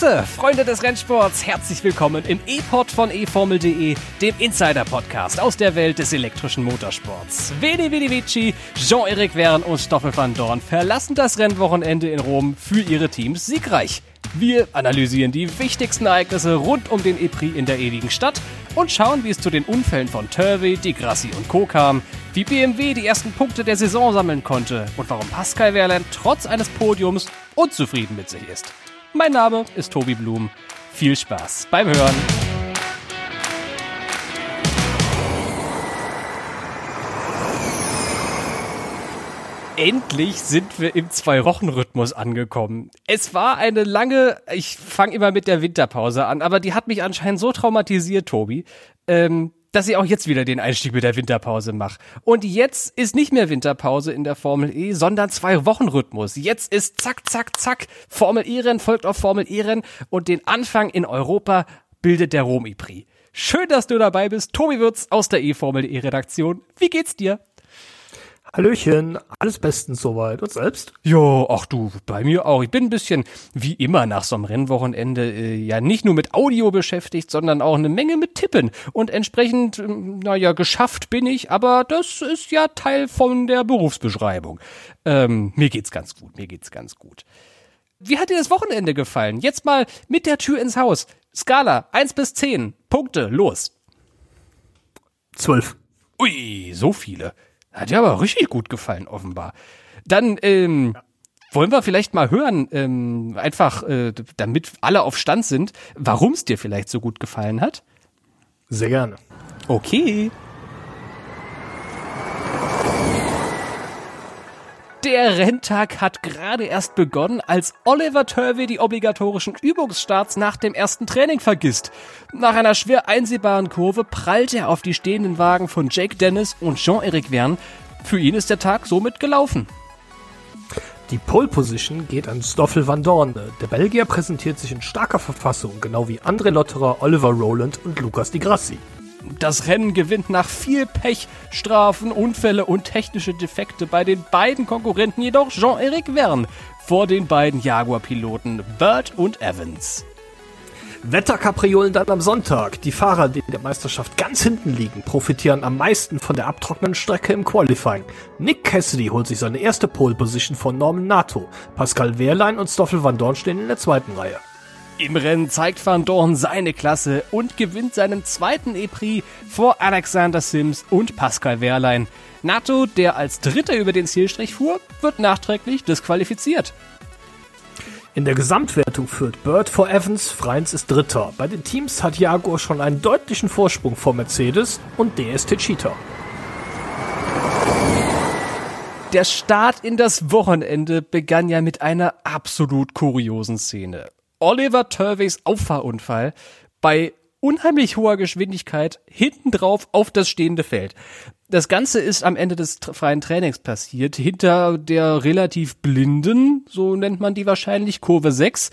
Grüße, Freunde des Rennsports, herzlich willkommen im E-Pod von eFormel.de, dem Insider-Podcast aus der Welt des elektrischen Motorsports. Veni Vidi Vici, Jean-Eric Verne und Stoffel van Dorn verlassen das Rennwochenende in Rom für ihre Teams siegreich. Wir analysieren die wichtigsten Ereignisse rund um den E-Prix in der ewigen Stadt und schauen, wie es zu den Unfällen von Turvey, Di Grassi und Co. kam, wie BMW die ersten Punkte der Saison sammeln konnte und warum Pascal Wehrlein trotz eines Podiums unzufrieden mit sich ist. Mein Name ist Tobi Blum. Viel Spaß beim Hören. Endlich sind wir im Zwei-Wochen-Rhythmus angekommen. Es war eine lange, ich fange immer mit der Winterpause an, aber die hat mich anscheinend so traumatisiert, Tobi, ähm, dass ich auch jetzt wieder den Einstieg mit der Winterpause mache. Und jetzt ist nicht mehr Winterpause in der Formel E, sondern zwei Wochen Rhythmus. Jetzt ist zack, zack, zack. Formel E-Rennen folgt auf Formel E-Rennen und den Anfang in Europa bildet der Romi-Prix. Schön, dass du dabei bist. Tobi Würz aus der E-Formel E-Redaktion. Wie geht's dir? Hallöchen, alles bestens soweit. Und selbst? Jo, ach du, bei mir auch. Ich bin ein bisschen wie immer nach so einem Rennwochenende äh, ja nicht nur mit Audio beschäftigt, sondern auch eine Menge mit Tippen. Und entsprechend, äh, naja, geschafft bin ich, aber das ist ja Teil von der Berufsbeschreibung. Ähm, mir geht's ganz gut, mir geht's ganz gut. Wie hat dir das Wochenende gefallen? Jetzt mal mit der Tür ins Haus. Skala, eins bis zehn Punkte, los. Zwölf. Ui, so viele. Hat dir aber richtig gut gefallen, offenbar. Dann, ähm, ja. wollen wir vielleicht mal hören, ähm, einfach, äh, damit alle auf Stand sind, warum es dir vielleicht so gut gefallen hat? Sehr gerne. Okay. Der Renntag hat gerade erst begonnen, als Oliver Turvey die obligatorischen Übungsstarts nach dem ersten Training vergisst. Nach einer schwer einsehbaren Kurve prallt er auf die stehenden Wagen von Jake Dennis und Jean-Eric Verne. Für ihn ist der Tag somit gelaufen. Die Pole Position geht an Stoffel van Dorn. Der Belgier präsentiert sich in starker Verfassung, genau wie André Lotterer, Oliver Rowland und Lukas Di Grassi. Das Rennen gewinnt nach viel Pech, Strafen, Unfälle und technische Defekte bei den beiden Konkurrenten jedoch Jean-Eric Verne vor den beiden Jaguar-Piloten Bird und Evans. Wetterkapriolen dann am Sonntag. Die Fahrer, die in der Meisterschaft ganz hinten liegen, profitieren am meisten von der abtrocknenden Strecke im Qualifying. Nick Cassidy holt sich seine erste Pole Position von Norman Nato. Pascal Wehrlein und Stoffel van Dorn stehen in der zweiten Reihe. Im Rennen zeigt Van Dorn seine Klasse und gewinnt seinen zweiten E-Prix vor Alexander Sims und Pascal Wehrlein. Nato, der als Dritter über den Zielstrich fuhr, wird nachträglich disqualifiziert. In der Gesamtwertung führt Bird vor Evans, Freins ist Dritter. Bei den Teams hat Jaguar schon einen deutlichen Vorsprung vor Mercedes und DST Cheetah. Der Start in das Wochenende begann ja mit einer absolut kuriosen Szene. Oliver Turveys Auffahrunfall bei unheimlich hoher Geschwindigkeit hinten drauf auf das stehende Feld. Das Ganze ist am Ende des freien Trainings passiert, hinter der relativ blinden, so nennt man die wahrscheinlich, Kurve 6.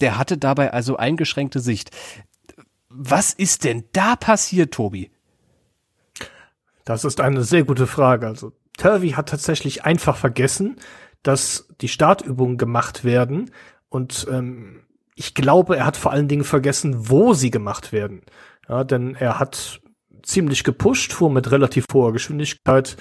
Der hatte dabei also eingeschränkte Sicht. Was ist denn da passiert, Tobi? Das ist eine sehr gute Frage. Also Turvey hat tatsächlich einfach vergessen, dass die Startübungen gemacht werden und ähm, ich glaube, er hat vor allen Dingen vergessen, wo sie gemacht werden. Ja, denn er hat ziemlich gepusht, fuhr mit relativ hoher Geschwindigkeit.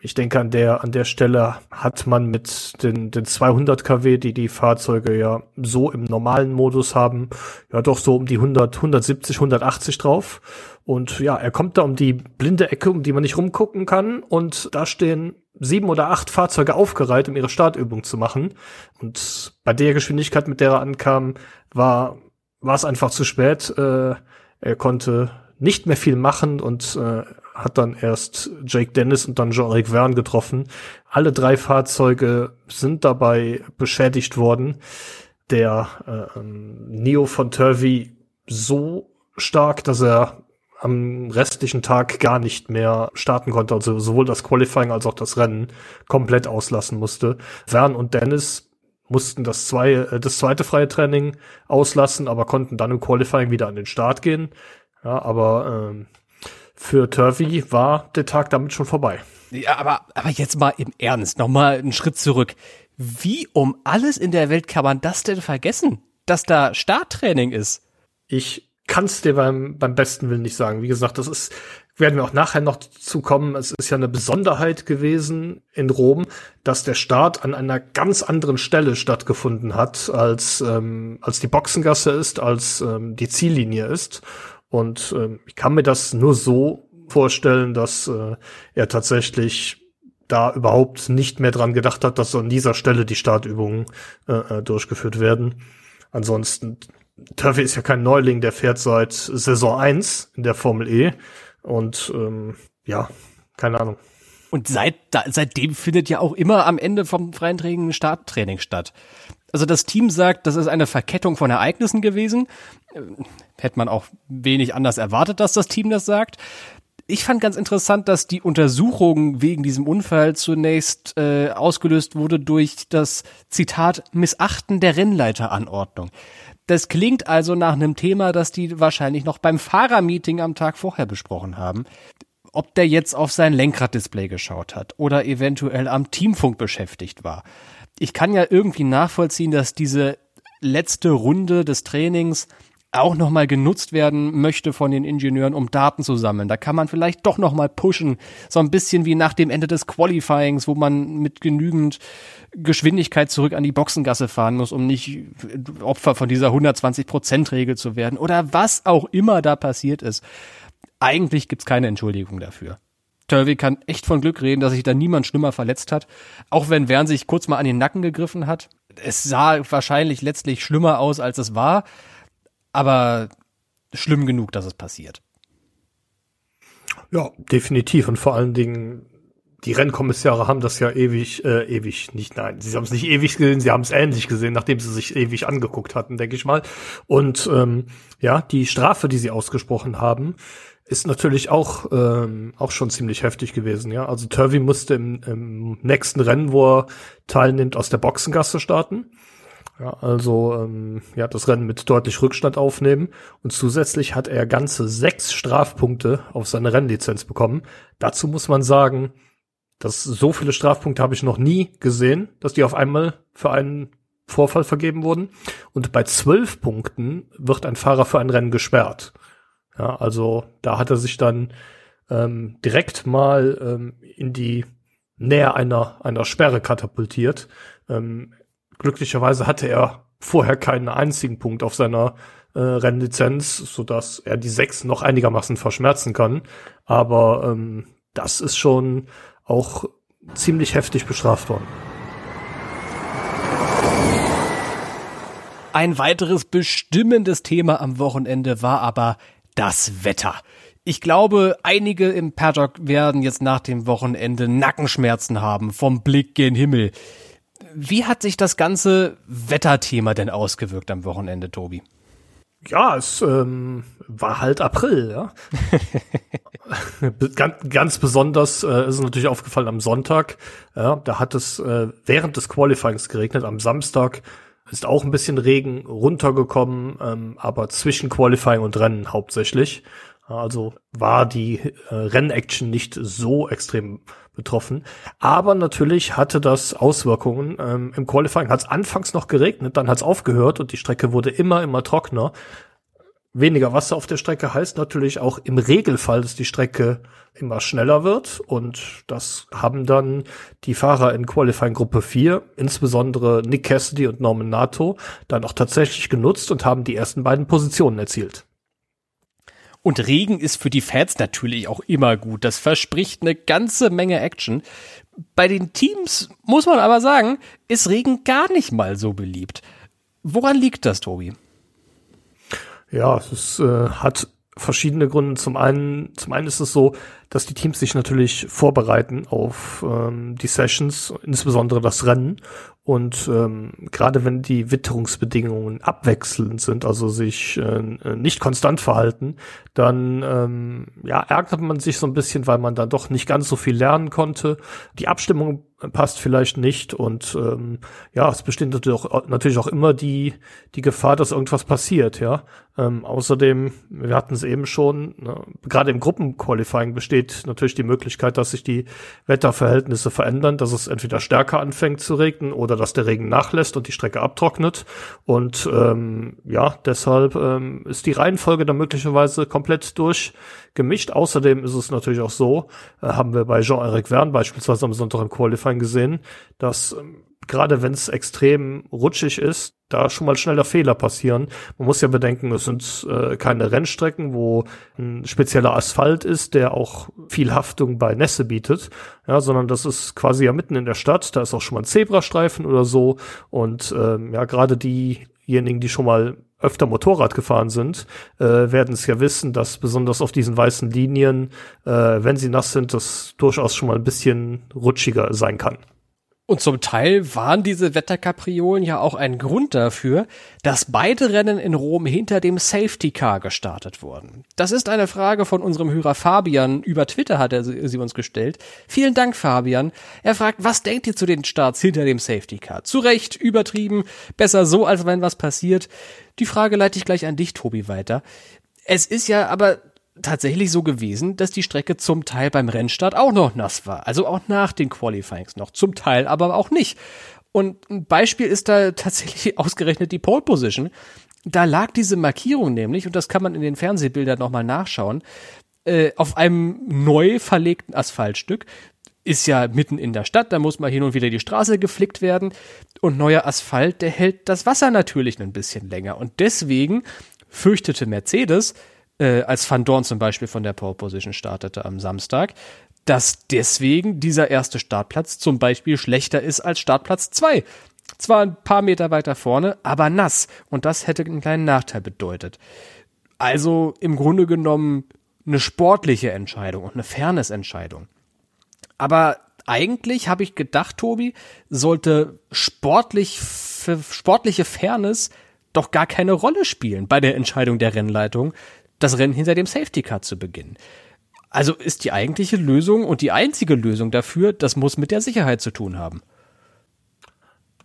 Ich denke, an der, an der Stelle hat man mit den, den 200 kW, die die Fahrzeuge ja so im normalen Modus haben, ja doch so um die 100, 170, 180 drauf. Und ja, er kommt da um die blinde Ecke, um die man nicht rumgucken kann. Und da stehen sieben oder acht Fahrzeuge aufgereiht, um ihre Startübung zu machen. Und bei der Geschwindigkeit, mit der er ankam, war, war es einfach zu spät. Äh, er konnte nicht mehr viel machen und äh, hat dann erst Jake Dennis und dann Jean-Eric Verne getroffen. Alle drei Fahrzeuge sind dabei beschädigt worden. Der äh, ähm, Neo von Turvey so stark, dass er am restlichen Tag gar nicht mehr starten konnte, also sowohl das Qualifying als auch das Rennen komplett auslassen musste. Vern und Dennis mussten das, zwei, äh, das zweite freie Training auslassen, aber konnten dann im Qualifying wieder an den Start gehen. Ja, aber ähm, für Turvey war der Tag damit schon vorbei. Ja, aber, aber jetzt mal im Ernst, noch mal einen Schritt zurück. Wie um alles in der Welt kann man das denn vergessen? dass da Starttraining ist? Ich kann es dir beim, beim besten Willen nicht sagen. Wie gesagt, das ist, werden wir auch nachher noch zu kommen. Es ist ja eine Besonderheit gewesen in Rom, dass der Start an einer ganz anderen Stelle stattgefunden hat, als, ähm, als die Boxengasse ist, als ähm, die Ziellinie ist. Und ähm, ich kann mir das nur so vorstellen, dass äh, er tatsächlich da überhaupt nicht mehr dran gedacht hat, dass an dieser Stelle die Startübungen äh, äh durchgeführt werden. Ansonsten Turvey ist ja kein Neuling, der fährt seit Saison 1 in der Formel E. Und ähm, ja, keine Ahnung. Und seit, da, seitdem findet ja auch immer am Ende vom freien Training Starttraining statt. Also das Team sagt, das ist eine Verkettung von Ereignissen gewesen. Äh, hätte man auch wenig anders erwartet, dass das Team das sagt. Ich fand ganz interessant, dass die Untersuchung wegen diesem Unfall zunächst äh, ausgelöst wurde durch das Zitat Missachten der Rennleiteranordnung. Das klingt also nach einem Thema, das die wahrscheinlich noch beim Fahrermeeting am Tag vorher besprochen haben. Ob der jetzt auf sein Lenkraddisplay geschaut hat oder eventuell am Teamfunk beschäftigt war. Ich kann ja irgendwie nachvollziehen, dass diese letzte Runde des Trainings auch nochmal genutzt werden möchte von den Ingenieuren, um Daten zu sammeln. Da kann man vielleicht doch nochmal pushen. So ein bisschen wie nach dem Ende des Qualifyings, wo man mit genügend Geschwindigkeit zurück an die Boxengasse fahren muss, um nicht Opfer von dieser 120-Prozent-Regel zu werden. Oder was auch immer da passiert ist. Eigentlich gibt's keine Entschuldigung dafür. Turvey kann echt von Glück reden, dass sich da niemand schlimmer verletzt hat. Auch wenn Wern sich kurz mal an den Nacken gegriffen hat. Es sah wahrscheinlich letztlich schlimmer aus, als es war aber schlimm genug, dass es passiert. Ja, definitiv. Und vor allen Dingen, die Rennkommissare haben das ja ewig, äh, ewig, nicht, nein, sie haben es nicht ewig gesehen, sie haben es ähnlich gesehen, nachdem sie sich ewig angeguckt hatten, denke ich mal. Und ähm, ja, die Strafe, die sie ausgesprochen haben, ist natürlich auch, ähm, auch schon ziemlich heftig gewesen, ja. Also Turvey musste im, im nächsten Rennen, wo er teilnimmt, aus der Boxengasse starten. Ja, also ähm, ja, das Rennen mit deutlich Rückstand aufnehmen und zusätzlich hat er ganze sechs Strafpunkte auf seine Rennlizenz bekommen. Dazu muss man sagen, dass so viele Strafpunkte habe ich noch nie gesehen, dass die auf einmal für einen Vorfall vergeben wurden. Und bei zwölf Punkten wird ein Fahrer für ein Rennen gesperrt. Ja, also da hat er sich dann ähm, direkt mal ähm, in die Nähe einer, einer Sperre katapultiert. Ähm, Glücklicherweise hatte er vorher keinen einzigen Punkt auf seiner äh, Rennlizenz, so dass er die sechs noch einigermaßen verschmerzen kann. Aber ähm, das ist schon auch ziemlich heftig bestraft worden. Ein weiteres bestimmendes Thema am Wochenende war aber das Wetter. Ich glaube, einige im Paddock werden jetzt nach dem Wochenende Nackenschmerzen haben vom Blick gen Himmel. Wie hat sich das ganze Wetterthema denn ausgewirkt am Wochenende, Tobi? Ja, es ähm, war halt April, ja. ganz, ganz besonders äh, ist es natürlich aufgefallen am Sonntag. Ja, da hat es äh, während des Qualifyings geregnet. Am Samstag ist auch ein bisschen Regen runtergekommen, ähm, aber zwischen Qualifying und Rennen hauptsächlich. Also war die äh, Rennaction nicht so extrem betroffen. Aber natürlich hatte das Auswirkungen. Ähm, Im Qualifying hat es anfangs noch geregnet, dann hat es aufgehört und die Strecke wurde immer, immer trockener. Weniger Wasser auf der Strecke heißt natürlich auch im Regelfall, dass die Strecke immer schneller wird. Und das haben dann die Fahrer in Qualifying Gruppe 4, insbesondere Nick Cassidy und Norman Nato, dann auch tatsächlich genutzt und haben die ersten beiden Positionen erzielt. Und Regen ist für die Fans natürlich auch immer gut. Das verspricht eine ganze Menge Action. Bei den Teams muss man aber sagen, ist Regen gar nicht mal so beliebt. Woran liegt das, Tobi? Ja, es äh, hat verschiedene Gründe. Zum einen, zum einen ist es so, dass die Teams sich natürlich vorbereiten auf ähm, die Sessions, insbesondere das Rennen. Und ähm, gerade wenn die Witterungsbedingungen abwechselnd sind, also sich äh, nicht konstant verhalten, dann ähm, ja, ärgert man sich so ein bisschen, weil man dann doch nicht ganz so viel lernen konnte. Die Abstimmung passt vielleicht nicht und ähm, ja, es besteht natürlich auch, natürlich auch immer die die Gefahr, dass irgendwas passiert, ja. Ähm, außerdem, wir hatten es eben schon, ne, gerade im Gruppenqualifying besteht natürlich die Möglichkeit, dass sich die Wetterverhältnisse verändern, dass es entweder stärker anfängt zu regnen oder dass der Regen nachlässt und die Strecke abtrocknet und ähm, ja, deshalb ähm, ist die Reihenfolge dann möglicherweise komplett durchgemischt. Außerdem ist es natürlich auch so, äh, haben wir bei Jean-Eric Verne beispielsweise am Sonntag im Qualifying gesehen, dass ähm, gerade wenn es extrem rutschig ist, da schon mal schneller Fehler passieren. Man muss ja bedenken, es sind äh, keine Rennstrecken, wo ein spezieller Asphalt ist, der auch viel Haftung bei Nässe bietet, ja, sondern das ist quasi ja mitten in der Stadt. Da ist auch schon mal ein Zebrastreifen oder so. Und ähm, ja, gerade diejenigen, die schon mal öfter Motorrad gefahren sind, äh, werden es ja wissen, dass besonders auf diesen weißen Linien, äh, wenn sie nass sind, das durchaus schon mal ein bisschen rutschiger sein kann. Und zum Teil waren diese Wetterkapriolen ja auch ein Grund dafür, dass beide Rennen in Rom hinter dem Safety Car gestartet wurden. Das ist eine Frage von unserem Hörer Fabian. Über Twitter hat er sie uns gestellt. Vielen Dank, Fabian. Er fragt, was denkt ihr zu den Starts hinter dem Safety Car? Zu Recht, übertrieben, besser so, als wenn was passiert. Die Frage leite ich gleich an dich, Tobi, weiter. Es ist ja aber tatsächlich so gewesen, dass die Strecke zum Teil beim Rennstart auch noch nass war. Also auch nach den Qualifyings noch. Zum Teil aber auch nicht. Und ein Beispiel ist da tatsächlich ausgerechnet die Pole Position. Da lag diese Markierung nämlich, und das kann man in den Fernsehbildern nochmal nachschauen, äh, auf einem neu verlegten Asphaltstück. Ist ja mitten in der Stadt, da muss mal hin und wieder die Straße geflickt werden. Und neuer Asphalt, der hält das Wasser natürlich ein bisschen länger. Und deswegen fürchtete Mercedes, äh, als Van Dorn zum Beispiel von der Pole Position startete am Samstag, dass deswegen dieser erste Startplatz zum Beispiel schlechter ist als Startplatz zwei. Zwar ein paar Meter weiter vorne, aber nass. Und das hätte einen kleinen Nachteil bedeutet. Also im Grunde genommen eine sportliche Entscheidung und eine Fairness-Entscheidung. Aber eigentlich habe ich gedacht, Tobi, sollte sportlich, sportliche Fairness doch gar keine Rolle spielen bei der Entscheidung der Rennleitung, das Rennen hinter dem Safety Car zu beginnen. Also ist die eigentliche Lösung und die einzige Lösung dafür, das muss mit der Sicherheit zu tun haben.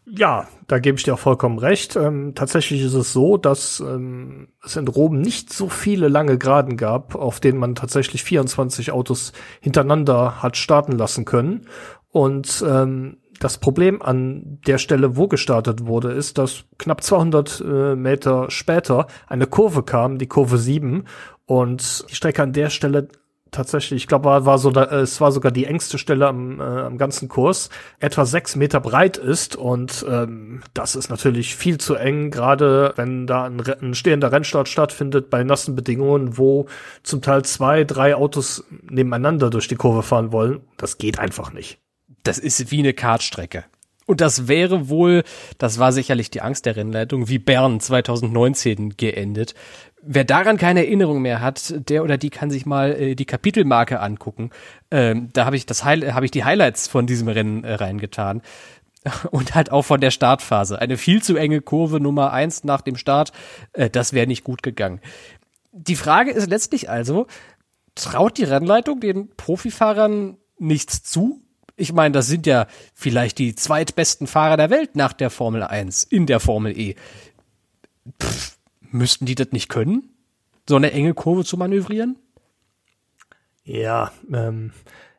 Ja, da gebe ich dir auch vollkommen recht. Ähm, tatsächlich ist es so, dass ähm, es in Rom nicht so viele lange Geraden gab, auf denen man tatsächlich 24 Autos hintereinander hat starten lassen können. Und ähm, das Problem an der Stelle, wo gestartet wurde, ist, dass knapp 200 äh, Meter später eine Kurve kam, die Kurve 7, und die Strecke an der Stelle tatsächlich, ich glaube, war, war so, da, es war sogar die engste Stelle am, äh, am ganzen Kurs, etwa sechs Meter breit ist. Und ähm, das ist natürlich viel zu eng, gerade wenn da ein, ein stehender Rennstart stattfindet bei nassen Bedingungen, wo zum Teil zwei, drei Autos nebeneinander durch die Kurve fahren wollen. Das geht einfach nicht das ist wie eine Kartstrecke. Und das wäre wohl, das war sicherlich die Angst der Rennleitung, wie Bern 2019 geendet. Wer daran keine Erinnerung mehr hat, der oder die kann sich mal äh, die Kapitelmarke angucken. Ähm, da habe ich das habe ich die Highlights von diesem Rennen äh, reingetan und halt auch von der Startphase. Eine viel zu enge Kurve Nummer eins nach dem Start, äh, das wäre nicht gut gegangen. Die Frage ist letztlich also, traut die Rennleitung den Profifahrern nichts zu? Ich meine, das sind ja vielleicht die zweitbesten Fahrer der Welt nach der Formel 1 in der Formel E. Pff, müssten die das nicht können? So eine enge Kurve zu manövrieren? Ja, ähm,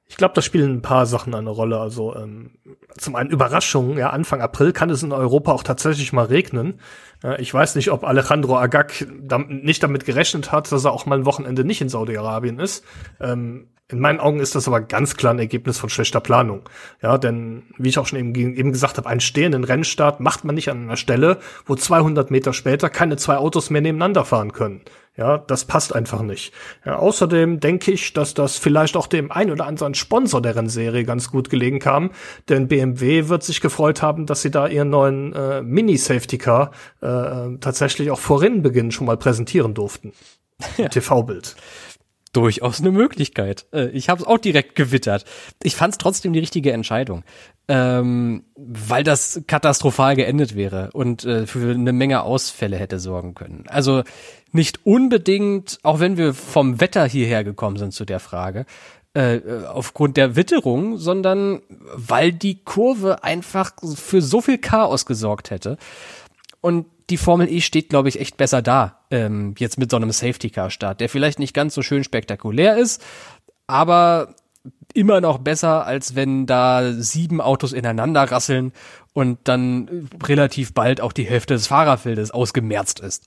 ich glaube, da spielen ein paar Sachen eine Rolle. Also ähm, zum einen Überraschung, ja, Anfang April kann es in Europa auch tatsächlich mal regnen. Äh, ich weiß nicht, ob Alejandro Agag dam nicht damit gerechnet hat, dass er auch mal ein Wochenende nicht in Saudi-Arabien ist. Ähm, in meinen Augen ist das aber ganz klar ein Ergebnis von schlechter Planung. Ja, denn wie ich auch schon eben, eben gesagt habe, einen stehenden Rennstart macht man nicht an einer Stelle, wo 200 Meter später keine zwei Autos mehr nebeneinander fahren können. Ja, das passt einfach nicht. Ja, außerdem denke ich, dass das vielleicht auch dem ein oder anderen Sponsor der Rennserie ganz gut gelegen kam, denn BMW wird sich gefreut haben, dass sie da ihren neuen äh, Mini-Safety Car äh, tatsächlich auch vor Rennenbeginn schon mal präsentieren durften. Ja. TV-Bild durchaus eine Möglichkeit. Äh, ich habe es auch direkt gewittert. Ich fand es trotzdem die richtige Entscheidung, ähm, weil das katastrophal geendet wäre und äh, für eine Menge Ausfälle hätte sorgen können. Also nicht unbedingt, auch wenn wir vom Wetter hierher gekommen sind zu der Frage, äh, aufgrund der Witterung, sondern weil die Kurve einfach für so viel Chaos gesorgt hätte. Und die Formel E steht, glaube ich, echt besser da, ähm, jetzt mit so einem Safety-Car-Start, der vielleicht nicht ganz so schön spektakulär ist, aber immer noch besser, als wenn da sieben Autos ineinander rasseln und dann relativ bald auch die Hälfte des Fahrerfeldes ausgemerzt ist.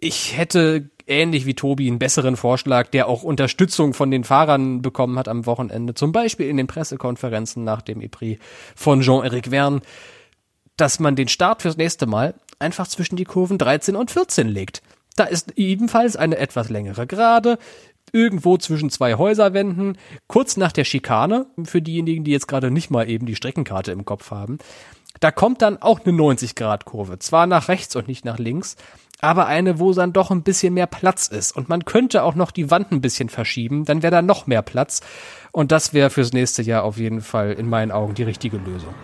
Ich hätte ähnlich wie Tobi einen besseren Vorschlag, der auch Unterstützung von den Fahrern bekommen hat am Wochenende, zum Beispiel in den Pressekonferenzen nach dem EPRI von Jean-Eric Verne, dass man den Start fürs nächste Mal einfach zwischen die Kurven 13 und 14 legt. Da ist ebenfalls eine etwas längere Gerade, irgendwo zwischen zwei Häuserwänden, kurz nach der Schikane, für diejenigen, die jetzt gerade nicht mal eben die Streckenkarte im Kopf haben. Da kommt dann auch eine 90-Grad-Kurve, zwar nach rechts und nicht nach links, aber eine, wo dann doch ein bisschen mehr Platz ist. Und man könnte auch noch die Wand ein bisschen verschieben, dann wäre da noch mehr Platz. Und das wäre fürs nächste Jahr auf jeden Fall in meinen Augen die richtige Lösung.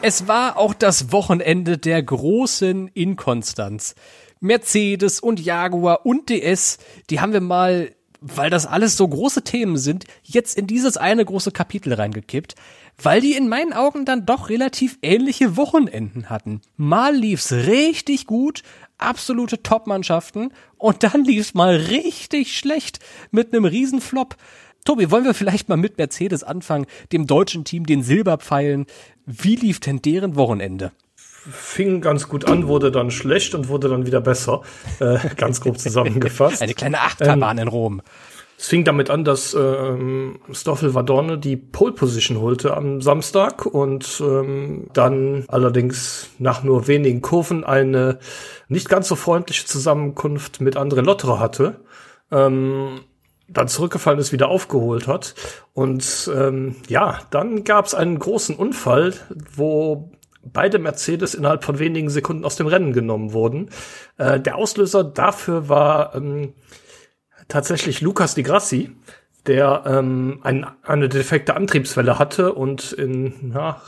Es war auch das Wochenende der großen Inkonstanz. Mercedes und Jaguar und DS, die haben wir mal, weil das alles so große Themen sind, jetzt in dieses eine große Kapitel reingekippt, weil die in meinen Augen dann doch relativ ähnliche Wochenenden hatten. Mal lief's richtig gut, absolute Top-Mannschaften und dann lief's mal richtig schlecht mit einem Riesenflop. Tobi, wollen wir vielleicht mal mit Mercedes anfangen, dem deutschen Team den Silberpfeilen? Wie lief denn deren Wochenende? Fing ganz gut an, wurde dann schlecht und wurde dann wieder besser. Äh, ganz grob zusammengefasst. Eine kleine Achterbahn ähm, in Rom. Es fing damit an, dass ähm, Stoffel Vadorne die Pole Position holte am Samstag und ähm, dann allerdings nach nur wenigen Kurven eine nicht ganz so freundliche Zusammenkunft mit André Lotterer hatte. Ähm, dann zurückgefallen ist, wieder aufgeholt hat. Und ähm, ja, dann gab es einen großen Unfall, wo beide Mercedes innerhalb von wenigen Sekunden aus dem Rennen genommen wurden. Äh, der Auslöser dafür war ähm, tatsächlich Lukas Di Grassi, der ähm, ein, eine defekte Antriebswelle hatte und in, ja,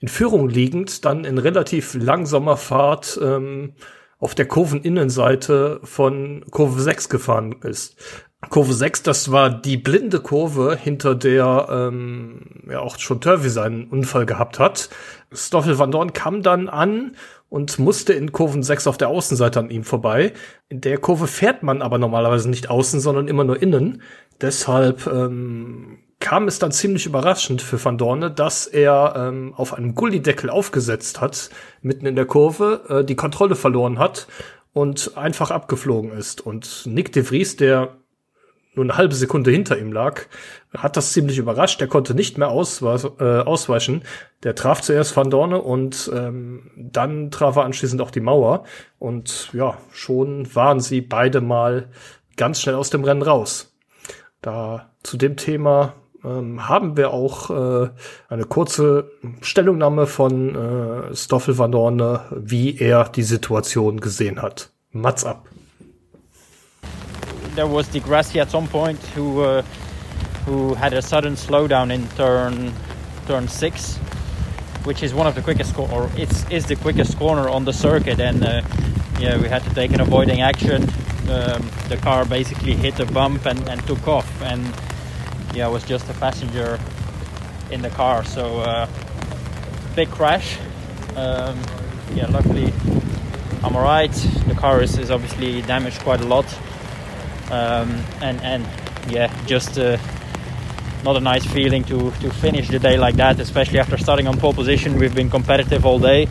in Führung liegend dann in relativ langsamer Fahrt ähm, auf der Kurveninnenseite von Kurve 6 gefahren ist. Kurve 6, das war die blinde Kurve, hinter der ähm, ja auch schon Turvey seinen Unfall gehabt hat. Stoffel van Dorn kam dann an und musste in Kurven 6 auf der Außenseite an ihm vorbei. In der Kurve fährt man aber normalerweise nicht außen, sondern immer nur innen. Deshalb ähm, kam es dann ziemlich überraschend für Van Dorne, dass er ähm, auf einem Gullideckel aufgesetzt hat, mitten in der Kurve, äh, die Kontrolle verloren hat und einfach abgeflogen ist. Und Nick de Vries, der nur eine halbe Sekunde hinter ihm lag, hat das ziemlich überrascht. Der konnte nicht mehr äh, ausweichen. Der traf zuerst Van Dorne und ähm, dann traf er anschließend auch die Mauer. Und ja, schon waren sie beide mal ganz schnell aus dem Rennen raus. Da zu dem Thema ähm, haben wir auch äh, eine kurze Stellungnahme von äh, Stoffel Van Dorne, wie er die Situation gesehen hat. Mats ab. There was Di Grassi at some point who uh, who had a sudden slowdown in turn turn six, which is one of the quickest or it's is the quickest corner on the circuit, and uh, yeah, we had to take an avoiding action. Um, the car basically hit a bump and, and took off, and yeah, was just a passenger in the car. So uh, big crash. Um, yeah, luckily I'm alright. The car is, is obviously damaged quite a lot um, and and yeah, just uh, not a nice feeling to to finish the day like that, especially after starting on pole position. We've been competitive all day.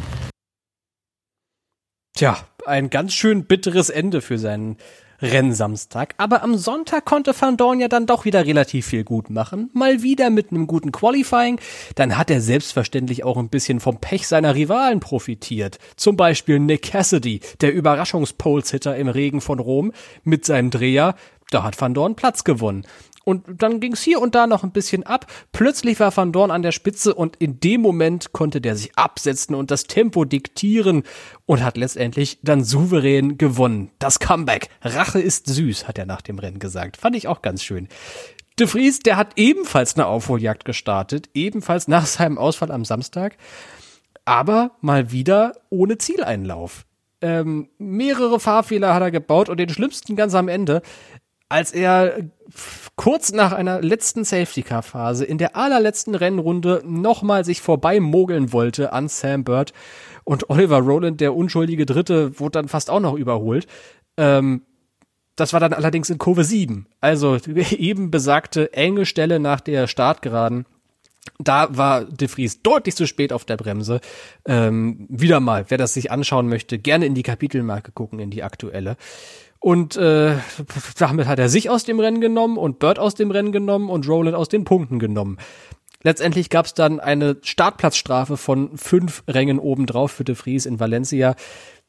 Tja, ein ganz schön bitteres Ende für seinen Rennsamstag. Aber am Sonntag konnte Van Dorn ja dann doch wieder relativ viel gut machen. Mal wieder mit einem guten Qualifying. Dann hat er selbstverständlich auch ein bisschen vom Pech seiner Rivalen profitiert. Zum Beispiel Nick Cassidy, der Überraschungspoleshitter im Regen von Rom mit seinem Dreher. Da hat Van Dorn Platz gewonnen. Und dann ging's hier und da noch ein bisschen ab. Plötzlich war Van Dorn an der Spitze und in dem Moment konnte der sich absetzen und das Tempo diktieren und hat letztendlich dann souverän gewonnen. Das Comeback. Rache ist süß, hat er nach dem Rennen gesagt. Fand ich auch ganz schön. De Vries, der hat ebenfalls eine Aufholjagd gestartet, ebenfalls nach seinem Ausfall am Samstag, aber mal wieder ohne Zieleinlauf. Ähm, mehrere Fahrfehler hat er gebaut und den schlimmsten ganz am Ende als er kurz nach einer letzten Safety-Car-Phase in der allerletzten Rennrunde nochmal sich vorbei mogeln wollte an Sam Bird und Oliver Rowland, der unschuldige Dritte, wurde dann fast auch noch überholt. Ähm, das war dann allerdings in Kurve 7. Also eben besagte enge Stelle nach der Startgeraden. Da war De Vries deutlich zu spät auf der Bremse. Ähm, wieder mal, wer das sich anschauen möchte, gerne in die Kapitelmarke gucken, in die aktuelle. Und äh, damit hat er sich aus dem Rennen genommen und Bird aus dem Rennen genommen und Roland aus den Punkten genommen. Letztendlich gab es dann eine Startplatzstrafe von fünf Rängen obendrauf für De Vries in Valencia.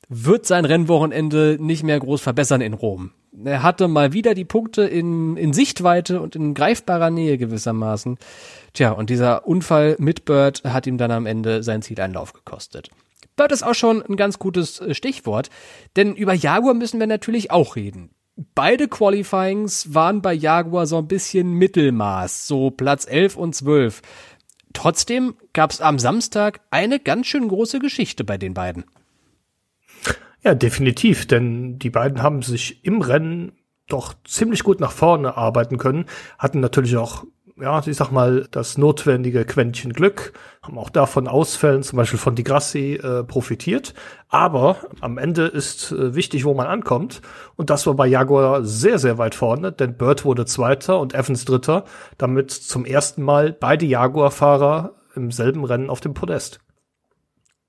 Wird sein Rennwochenende nicht mehr groß verbessern in Rom. Er hatte mal wieder die Punkte in, in Sichtweite und in greifbarer Nähe gewissermaßen. Tja, und dieser Unfall mit Bird hat ihm dann am Ende seinen Zieleinlauf gekostet. Bird ist auch schon ein ganz gutes äh, Stichwort, denn über Jaguar müssen wir natürlich auch reden. Beide Qualifyings waren bei Jaguar so ein bisschen Mittelmaß, so Platz 11 und 12. Trotzdem gab es am Samstag eine ganz schön große Geschichte bei den beiden. Ja, definitiv, denn die beiden haben sich im Rennen doch ziemlich gut nach vorne arbeiten können, hatten natürlich auch ja, ich sag mal, das notwendige Quäntchen Glück, haben auch davon Ausfällen, zum Beispiel von Di Grassi, äh, profitiert. Aber am Ende ist äh, wichtig, wo man ankommt. Und das war bei Jaguar sehr, sehr weit vorne, denn Bird wurde Zweiter und Evans Dritter. Damit zum ersten Mal beide Jaguar-Fahrer im selben Rennen auf dem Podest.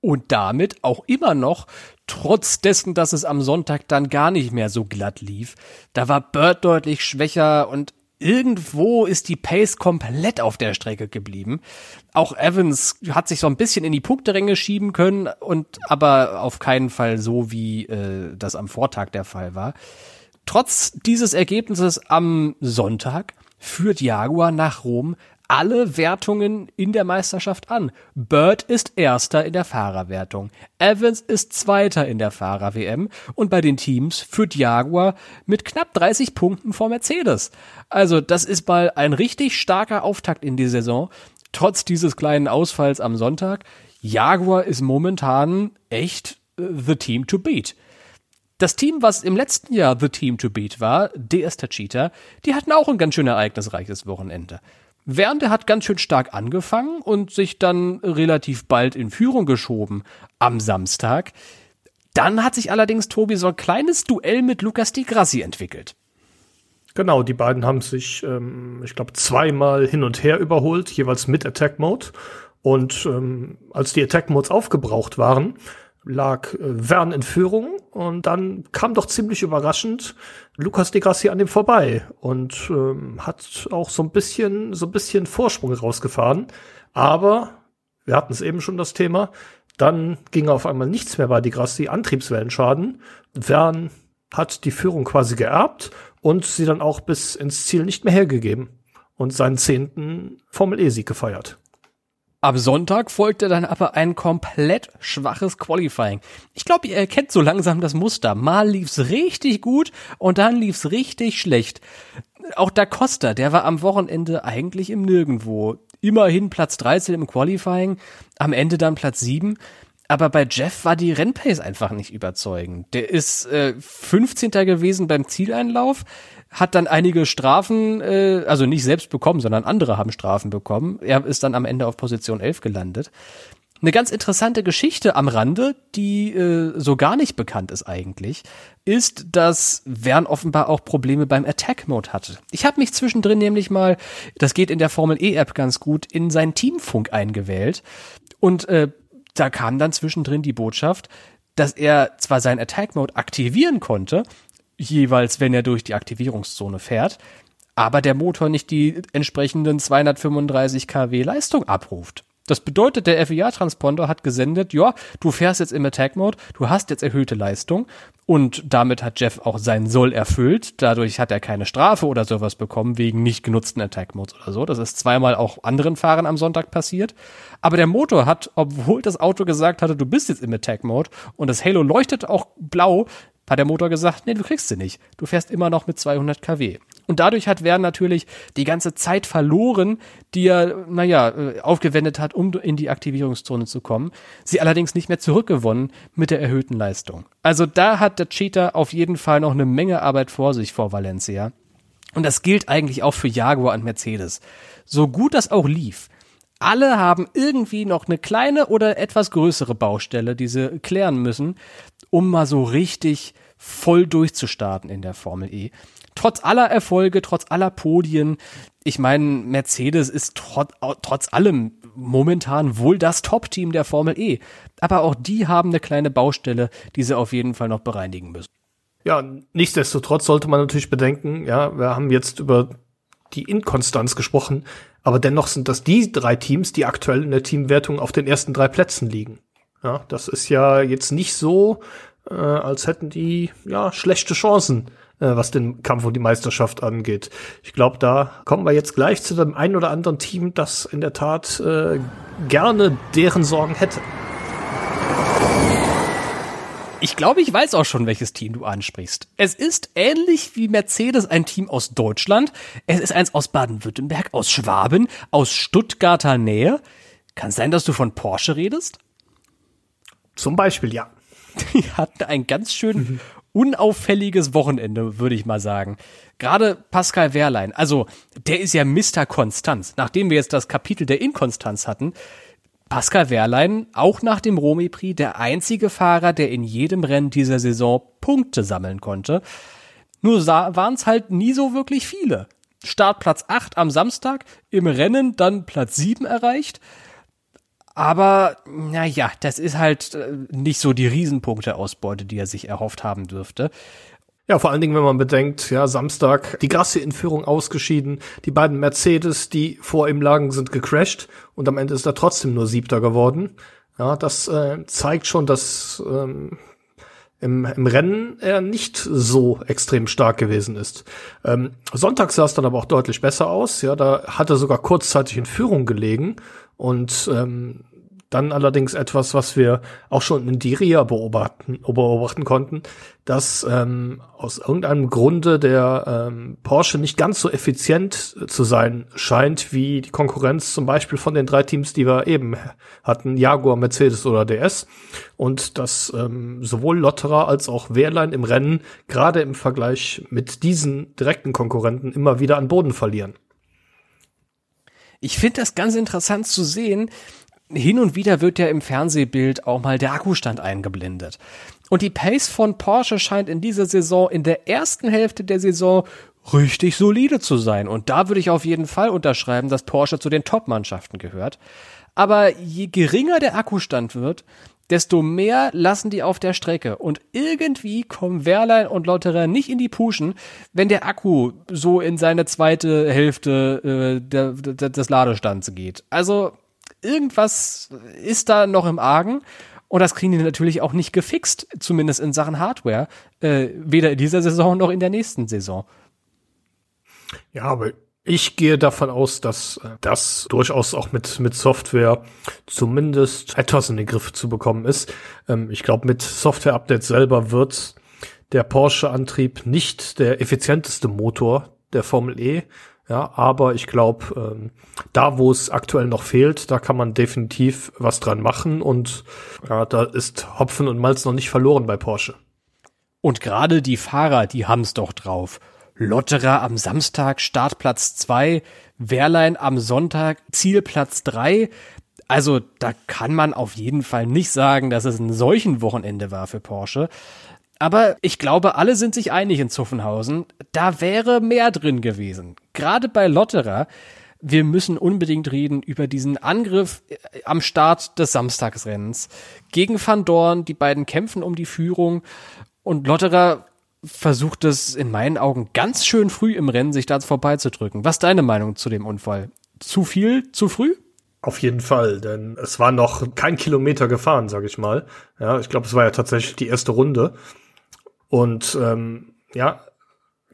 Und damit auch immer noch, trotz dessen, dass es am Sonntag dann gar nicht mehr so glatt lief, da war Bird deutlich schwächer und irgendwo ist die Pace komplett auf der Strecke geblieben. Auch Evans hat sich so ein bisschen in die Punkteränge schieben können und aber auf keinen Fall so, wie äh, das am Vortag der Fall war. Trotz dieses Ergebnisses am Sonntag führt Jaguar nach Rom alle Wertungen in der Meisterschaft an. Bird ist Erster in der Fahrerwertung. Evans ist Zweiter in der Fahrer-WM. Und bei den Teams führt Jaguar mit knapp 30 Punkten vor Mercedes. Also das ist mal ein richtig starker Auftakt in die Saison. Trotz dieses kleinen Ausfalls am Sonntag. Jaguar ist momentan echt äh, the team to beat. Das Team, was im letzten Jahr the team to beat war, DS Tachita, die hatten auch ein ganz schön ereignisreiches Wochenende. Wernde hat ganz schön stark angefangen und sich dann relativ bald in Führung geschoben am Samstag. Dann hat sich allerdings Tobi so ein kleines Duell mit Lukas Di Grassi entwickelt. Genau, die beiden haben sich, ähm, ich glaube, zweimal hin und her überholt, jeweils mit Attack Mode. Und ähm, als die Attack Modes aufgebraucht waren, lag äh, Vern in Führung und dann kam doch ziemlich überraschend Lukas de Grassi an dem vorbei und ähm, hat auch so ein bisschen so ein bisschen Vorsprung rausgefahren, aber wir hatten es eben schon das Thema, dann ging auf einmal nichts mehr bei de Grassi, Antriebswellenschaden. Vern hat die Führung quasi geerbt und sie dann auch bis ins Ziel nicht mehr hergegeben und seinen zehnten Formel E-Sieg gefeiert. Ab Sonntag folgte dann aber ein komplett schwaches Qualifying. Ich glaube, ihr erkennt so langsam das Muster. Mal lief's richtig gut und dann lief's richtig schlecht. Auch Da Costa, der war am Wochenende eigentlich im Nirgendwo. Immerhin Platz 13 im Qualifying, am Ende dann Platz 7. Aber bei Jeff war die Rennpace einfach nicht überzeugend. Der ist äh, 15. gewesen beim Zieleinlauf, hat dann einige Strafen, äh, also nicht selbst bekommen, sondern andere haben Strafen bekommen. Er ist dann am Ende auf Position 11 gelandet. Eine ganz interessante Geschichte am Rande, die äh, so gar nicht bekannt ist eigentlich, ist, dass Wern offenbar auch Probleme beim Attack Mode hatte. Ich habe mich zwischendrin nämlich mal, das geht in der Formel E App ganz gut, in sein Teamfunk eingewählt und äh, da kam dann zwischendrin die Botschaft, dass er zwar seinen Attack Mode aktivieren konnte, jeweils wenn er durch die Aktivierungszone fährt, aber der Motor nicht die entsprechenden 235 kW Leistung abruft. Das bedeutet, der FIA-Transponder hat gesendet, ja, du fährst jetzt im Attack-Mode, du hast jetzt erhöhte Leistung und damit hat Jeff auch sein Soll erfüllt. Dadurch hat er keine Strafe oder sowas bekommen wegen nicht genutzten Attack-Modes oder so. Das ist zweimal auch anderen Fahrern am Sonntag passiert. Aber der Motor hat, obwohl das Auto gesagt hatte, du bist jetzt im Attack-Mode und das Halo leuchtet auch blau, hat der Motor gesagt, nee, du kriegst sie nicht. Du fährst immer noch mit 200 kW. Und dadurch hat Wern natürlich die ganze Zeit verloren, die er, naja, äh, aufgewendet hat, um in die Aktivierungszone zu kommen. Sie allerdings nicht mehr zurückgewonnen mit der erhöhten Leistung. Also da hat der Cheater auf jeden Fall noch eine Menge Arbeit vor sich vor Valencia. Und das gilt eigentlich auch für Jaguar und Mercedes. So gut das auch lief, alle haben irgendwie noch eine kleine oder etwas größere Baustelle, die sie klären müssen, um mal so richtig voll durchzustarten in der Formel E. Trotz aller Erfolge, trotz aller Podien, ich meine, Mercedes ist trot, trotz allem momentan wohl das Top-Team der Formel E. Aber auch die haben eine kleine Baustelle, die sie auf jeden Fall noch bereinigen müssen. Ja, nichtsdestotrotz sollte man natürlich bedenken, ja, wir haben jetzt über die Inkonstanz gesprochen, aber dennoch sind das die drei Teams, die aktuell in der Teamwertung auf den ersten drei Plätzen liegen. Ja, das ist ja jetzt nicht so, äh, als hätten die ja schlechte Chancen, äh, was den Kampf um die Meisterschaft angeht. Ich glaube, da kommen wir jetzt gleich zu dem einen oder anderen Team, das in der Tat äh, gerne deren Sorgen hätte. Ich glaube, ich weiß auch schon, welches Team du ansprichst. Es ist ähnlich wie Mercedes ein Team aus Deutschland. Es ist eins aus Baden-Württemberg, aus Schwaben, aus Stuttgarter Nähe. Kann es sein, dass du von Porsche redest? Zum Beispiel, ja. Die hatten ein ganz schön unauffälliges Wochenende, würde ich mal sagen. Gerade Pascal Wehrlein, also der ist ja Mr. Konstanz. Nachdem wir jetzt das Kapitel der Inkonstanz hatten, Pascal Wehrlein auch nach dem Romy Prix der einzige Fahrer, der in jedem Rennen dieser Saison Punkte sammeln konnte. Nur waren es halt nie so wirklich viele. Startplatz 8 am Samstag, im Rennen dann Platz 7 erreicht. Aber naja, das ist halt äh, nicht so die Riesenpunkteausbeute, die er sich erhofft haben dürfte. Ja, vor allen Dingen, wenn man bedenkt, ja, Samstag die Grasse in Führung ausgeschieden, die beiden Mercedes, die vor ihm lagen, sind gecrashed und am Ende ist er trotzdem nur Siebter geworden. Ja, das äh, zeigt schon, dass ähm, im, im Rennen er nicht so extrem stark gewesen ist. Ähm, Sonntag sah es dann aber auch deutlich besser aus. Ja, da hat er sogar kurzzeitig in Führung gelegen und ähm, dann allerdings etwas, was wir auch schon in Diria beobachten, beobachten konnten, dass ähm, aus irgendeinem Grunde der ähm, Porsche nicht ganz so effizient zu sein scheint wie die Konkurrenz zum Beispiel von den drei Teams, die wir eben hatten, Jaguar, Mercedes oder DS. Und dass ähm, sowohl Lotterer als auch Wehrlein im Rennen gerade im Vergleich mit diesen direkten Konkurrenten immer wieder an Boden verlieren. Ich finde das ganz interessant zu sehen, hin und wieder wird ja im Fernsehbild auch mal der Akkustand eingeblendet. Und die Pace von Porsche scheint in dieser Saison, in der ersten Hälfte der Saison, richtig solide zu sein. Und da würde ich auf jeden Fall unterschreiben, dass Porsche zu den Top-Mannschaften gehört. Aber je geringer der Akkustand wird, desto mehr lassen die auf der Strecke. Und irgendwie kommen Wehrlein und Lotterer nicht in die Puschen, wenn der Akku so in seine zweite Hälfte äh, der, der, des Ladestands geht. Also irgendwas ist da noch im Argen. Und das kriegen die natürlich auch nicht gefixt, zumindest in Sachen Hardware. Äh, weder in dieser Saison noch in der nächsten Saison. Ja, aber ich gehe davon aus, dass äh, das durchaus auch mit, mit Software zumindest etwas in den Griff zu bekommen ist. Ähm, ich glaube, mit Software-Updates selber wird der Porsche-Antrieb nicht der effizienteste Motor der Formel E. Ja, aber ich glaube, ähm, da wo es aktuell noch fehlt, da kann man definitiv was dran machen und ja, da ist Hopfen und Malz noch nicht verloren bei Porsche. Und gerade die Fahrer, die haben's doch drauf. Lotterer am Samstag Startplatz zwei, Wehrlein am Sonntag Zielplatz drei. Also da kann man auf jeden Fall nicht sagen, dass es ein solchen Wochenende war für Porsche. Aber ich glaube, alle sind sich einig in Zuffenhausen, da wäre mehr drin gewesen. Gerade bei Lotterer, wir müssen unbedingt reden über diesen Angriff äh, am Start des Samstagsrennens gegen Van Dorn. Die beiden kämpfen um die Führung und Lotterer versucht es in meinen Augen ganz schön früh im Rennen, sich da vorbeizudrücken. Was ist deine Meinung zu dem Unfall? Zu viel, zu früh? Auf jeden Fall, denn es war noch kein Kilometer gefahren, sag ich mal. Ja, ich glaube, es war ja tatsächlich die erste Runde. Und ähm, ja,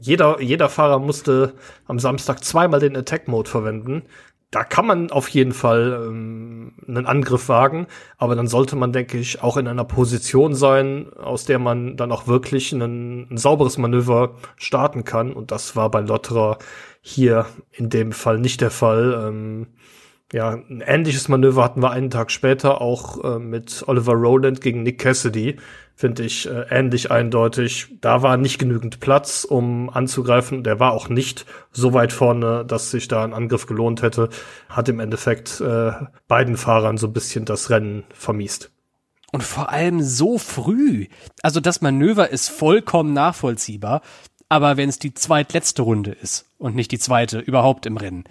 jeder, jeder Fahrer musste am Samstag zweimal den Attack Mode verwenden. Da kann man auf jeden Fall ähm, einen Angriff wagen, aber dann sollte man, denke ich, auch in einer Position sein, aus der man dann auch wirklich ein, ein sauberes Manöver starten kann. Und das war bei Lotterer hier in dem Fall nicht der Fall. Ähm, ja, ein ähnliches Manöver hatten wir einen Tag später auch äh, mit Oliver Rowland gegen Nick Cassidy finde ich, äh, ähnlich eindeutig. Da war nicht genügend Platz, um anzugreifen. Der war auch nicht so weit vorne, dass sich da ein Angriff gelohnt hätte. Hat im Endeffekt äh, beiden Fahrern so ein bisschen das Rennen vermiest. Und vor allem so früh. Also das Manöver ist vollkommen nachvollziehbar. Aber wenn es die zweitletzte Runde ist und nicht die zweite überhaupt im Rennen,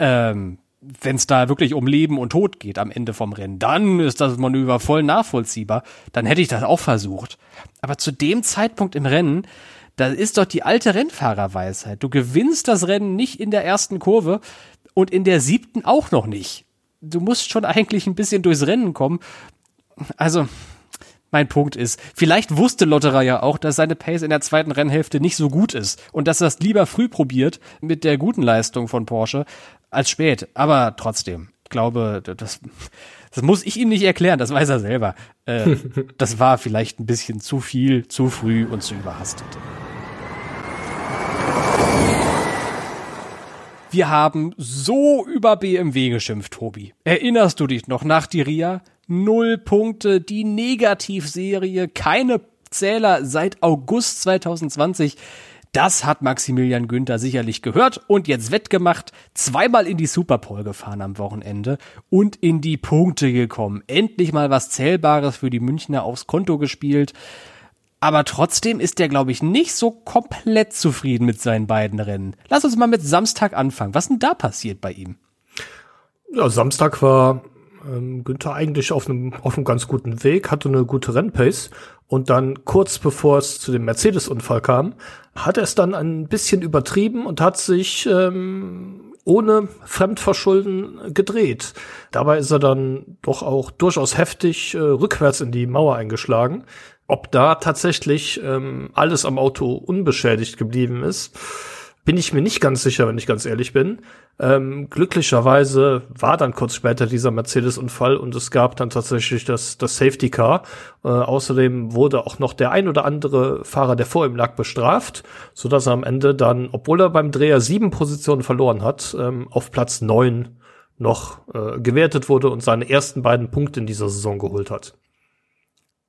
ähm, wenn es da wirklich um Leben und Tod geht am Ende vom Rennen, dann ist das Manöver voll nachvollziehbar. Dann hätte ich das auch versucht. Aber zu dem Zeitpunkt im Rennen, da ist doch die alte Rennfahrerweisheit. Du gewinnst das Rennen nicht in der ersten Kurve und in der siebten auch noch nicht. Du musst schon eigentlich ein bisschen durchs Rennen kommen. Also, mein Punkt ist, vielleicht wusste Lotterer ja auch, dass seine Pace in der zweiten Rennhälfte nicht so gut ist und dass er es lieber früh probiert mit der guten Leistung von Porsche als spät. Aber trotzdem, ich glaube, das, das muss ich ihm nicht erklären, das weiß er selber. Äh, das war vielleicht ein bisschen zu viel, zu früh und zu überhastet. Wir haben so über BMW geschimpft, Tobi. Erinnerst du dich noch nach Diria? Null Punkte, die Negativserie, keine Zähler seit August 2020. Das hat Maximilian Günther sicherlich gehört und jetzt wettgemacht, zweimal in die Superpole gefahren am Wochenende und in die Punkte gekommen. Endlich mal was Zählbares für die Münchner aufs Konto gespielt. Aber trotzdem ist er, glaube ich, nicht so komplett zufrieden mit seinen beiden Rennen. Lass uns mal mit Samstag anfangen. Was denn da passiert bei ihm? Ja, Samstag war ähm, Günther eigentlich auf einem, auf einem ganz guten Weg, hatte eine gute Rennpace und dann kurz bevor es zu dem Mercedes-Unfall kam, hat er es dann ein bisschen übertrieben und hat sich ähm, ohne Fremdverschulden gedreht. Dabei ist er dann doch auch durchaus heftig äh, rückwärts in die Mauer eingeschlagen. Ob da tatsächlich ähm, alles am Auto unbeschädigt geblieben ist, bin ich mir nicht ganz sicher, wenn ich ganz ehrlich bin. Ähm, glücklicherweise war dann kurz später dieser Mercedes-Unfall und es gab dann tatsächlich das, das Safety Car. Äh, außerdem wurde auch noch der ein oder andere Fahrer, der vor ihm lag, bestraft, so dass er am Ende dann, obwohl er beim Dreher sieben Positionen verloren hat, ähm, auf Platz neun noch äh, gewertet wurde und seine ersten beiden Punkte in dieser Saison geholt hat.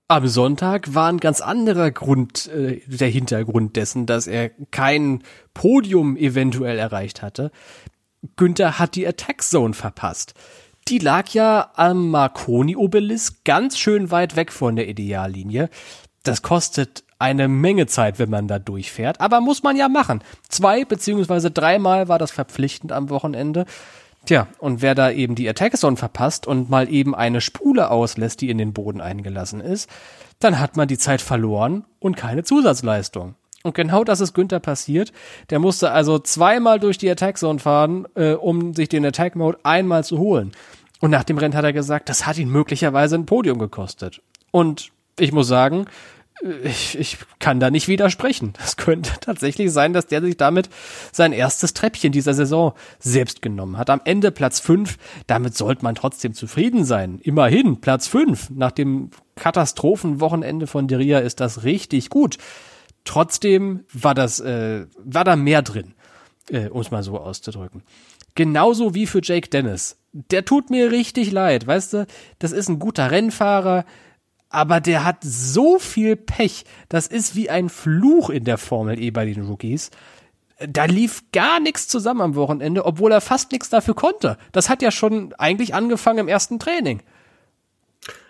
Am Sonntag war ein ganz anderer Grund, äh, der Hintergrund dessen, dass er kein Podium eventuell erreicht hatte. Günther hat die Attack Zone verpasst. Die lag ja am Marconi-Obelisk ganz schön weit weg von der Ideallinie. Das kostet eine Menge Zeit, wenn man da durchfährt, aber muss man ja machen. Zwei beziehungsweise dreimal war das verpflichtend am Wochenende. Tja, und wer da eben die Attack Zone verpasst und mal eben eine Spule auslässt, die in den Boden eingelassen ist, dann hat man die Zeit verloren und keine Zusatzleistung. Und genau das ist Günther passiert. Der musste also zweimal durch die Attack Zone fahren, äh, um sich den Attack Mode einmal zu holen. Und nach dem Rennen hat er gesagt, das hat ihn möglicherweise ein Podium gekostet. Und ich muss sagen, ich, ich kann da nicht widersprechen. Das könnte tatsächlich sein, dass der sich damit sein erstes Treppchen dieser Saison selbst genommen hat. Am Ende Platz fünf. Damit sollte man trotzdem zufrieden sein. Immerhin Platz fünf. Nach dem Katastrophenwochenende von Deria ist das richtig gut. Trotzdem war das, äh, war da mehr drin, äh, um es mal so auszudrücken. Genauso wie für Jake Dennis. Der tut mir richtig leid, weißt du? Das ist ein guter Rennfahrer aber der hat so viel Pech. Das ist wie ein Fluch in der Formel E bei den Rookies. Da lief gar nichts zusammen am Wochenende, obwohl er fast nichts dafür konnte. Das hat ja schon eigentlich angefangen im ersten Training.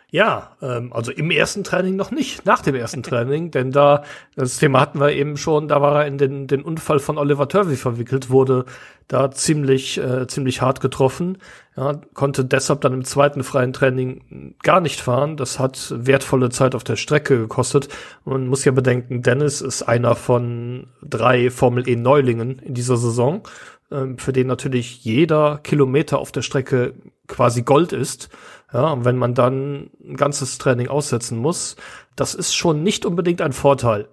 Ja, ähm, also im ersten Training noch nicht, nach dem ersten Training, denn da, das Thema hatten wir eben schon, da war er in den, den Unfall von Oliver Turvey verwickelt, wurde da ziemlich, äh, ziemlich hart getroffen, ja, konnte deshalb dann im zweiten freien Training gar nicht fahren. Das hat wertvolle Zeit auf der Strecke gekostet. Man muss ja bedenken, Dennis ist einer von drei Formel E Neulingen in dieser Saison, für den natürlich jeder Kilometer auf der Strecke quasi Gold ist. Ja, und wenn man dann ein ganzes Training aussetzen muss, das ist schon nicht unbedingt ein Vorteil.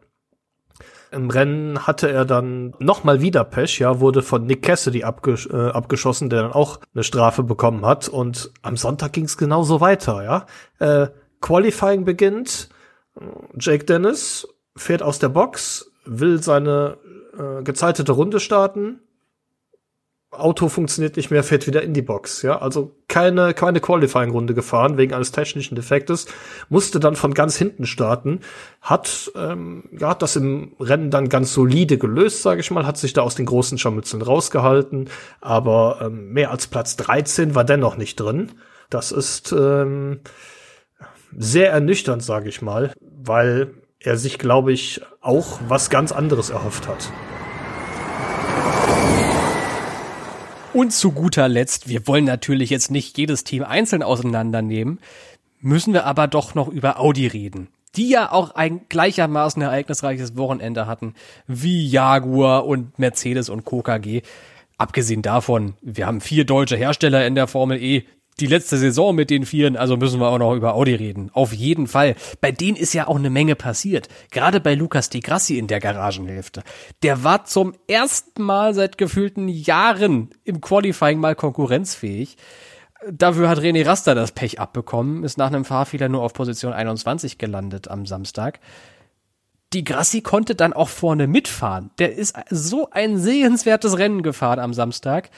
Im Rennen hatte er dann nochmal wieder Pech, ja, wurde von Nick Cassidy abgesch äh, abgeschossen, der dann auch eine Strafe bekommen hat. Und am Sonntag ging es genauso weiter, ja. Äh, Qualifying beginnt, Jake Dennis fährt aus der Box, will seine äh, gezeitete Runde starten, Auto funktioniert nicht mehr, fährt wieder in die Box. Ja, also keine, keine Qualifying-Runde gefahren wegen eines technischen Defektes, musste dann von ganz hinten starten, hat, ähm, ja, hat das im Rennen dann ganz solide gelöst, sage ich mal, hat sich da aus den großen Scharmützeln rausgehalten, aber ähm, mehr als Platz 13 war dennoch nicht drin. Das ist ähm, sehr ernüchternd, sage ich mal, weil er sich, glaube ich, auch was ganz anderes erhofft hat. Und zu guter Letzt, wir wollen natürlich jetzt nicht jedes Team einzeln auseinandernehmen, müssen wir aber doch noch über Audi reden. Die ja auch ein gleichermaßen ereignisreiches Wochenende hatten wie Jaguar und Mercedes und KKG. Abgesehen davon, wir haben vier deutsche Hersteller in der Formel E, die letzte Saison mit den Vieren, also müssen wir auch noch über Audi reden. Auf jeden Fall. Bei denen ist ja auch eine Menge passiert. Gerade bei Lukas Di Grassi in der Garagenhälfte. Der war zum ersten Mal seit gefühlten Jahren im Qualifying mal konkurrenzfähig. Dafür hat René Raster das Pech abbekommen, ist nach einem Fahrfehler nur auf Position 21 gelandet am Samstag. Die Grassi konnte dann auch vorne mitfahren. Der ist so ein sehenswertes Rennen gefahren am Samstag.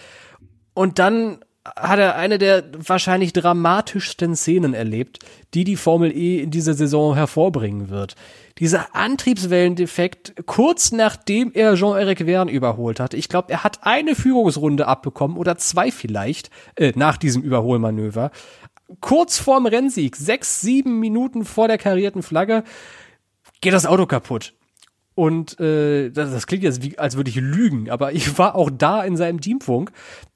Und dann hat er eine der wahrscheinlich dramatischsten Szenen erlebt, die die Formel E in dieser Saison hervorbringen wird. Dieser Antriebswellendefekt kurz nachdem er Jean-Eric Verne überholt hat. Ich glaube, er hat eine Führungsrunde abbekommen oder zwei vielleicht äh, nach diesem Überholmanöver. Kurz vorm Rennsieg, sechs, sieben Minuten vor der karierten Flagge, geht das Auto kaputt. Und äh, das, das klingt jetzt wie, als würde ich lügen, aber ich war auch da in seinem Teamfunk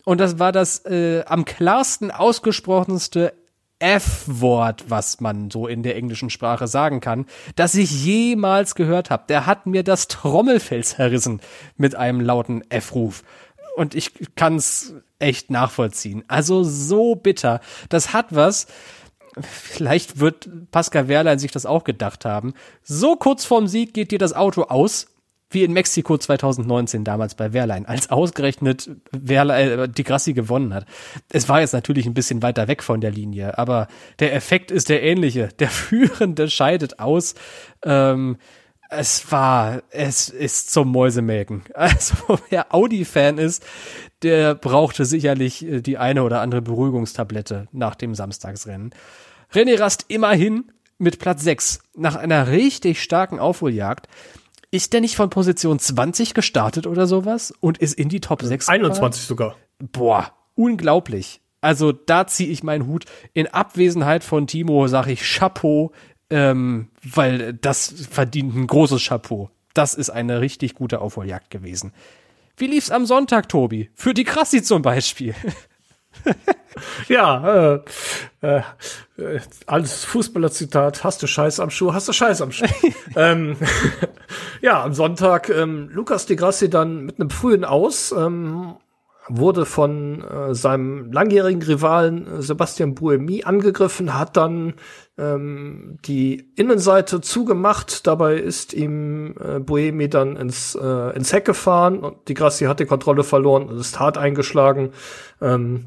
und das war das äh, am klarsten ausgesprochenste F-Wort, was man so in der englischen Sprache sagen kann, das ich jemals gehört habe. Der hat mir das Trommelfell zerrissen mit einem lauten F-Ruf. Und ich kann es echt nachvollziehen. Also so bitter. Das hat was. Vielleicht wird Pascal Wehrlein sich das auch gedacht haben. So kurz vorm Sieg geht dir das Auto aus wie in Mexiko 2019 damals bei Wehrlein, als ausgerechnet Wehrlein, äh, die Grassi gewonnen hat. Es war jetzt natürlich ein bisschen weiter weg von der Linie, aber der Effekt ist der ähnliche. Der Führende scheidet aus. Ähm, es war, es ist zum Mäusemelken. Also wer Audi-Fan ist, der brauchte sicherlich äh, die eine oder andere Beruhigungstablette nach dem Samstagsrennen. René Rast immerhin mit Platz 6 nach einer richtig starken Aufholjagd ist der nicht von Position 20 gestartet oder sowas und ist in die Top 6 21 sogar. Boah, unglaublich. Also da ziehe ich meinen Hut. In Abwesenheit von Timo sage ich Chapeau, ähm, weil das verdient ein großes Chapeau. Das ist eine richtig gute Aufholjagd gewesen. Wie lief's am Sonntag, Tobi? Für die Krassi zum Beispiel. ja, äh, äh, als Fußballerzitat, hast du Scheiß am Schuh, hast du Scheiß am Schuh. ähm, ja, am Sonntag ähm, Lukas de Grassi dann mit einem frühen Aus ähm, wurde von äh, seinem langjährigen Rivalen äh, Sebastian Buemi angegriffen, hat dann ähm, die Innenseite zugemacht. Dabei ist ihm äh, Buemi dann ins, äh, ins Heck gefahren und die Grassi hat die Kontrolle verloren und ist hart eingeschlagen. Ähm,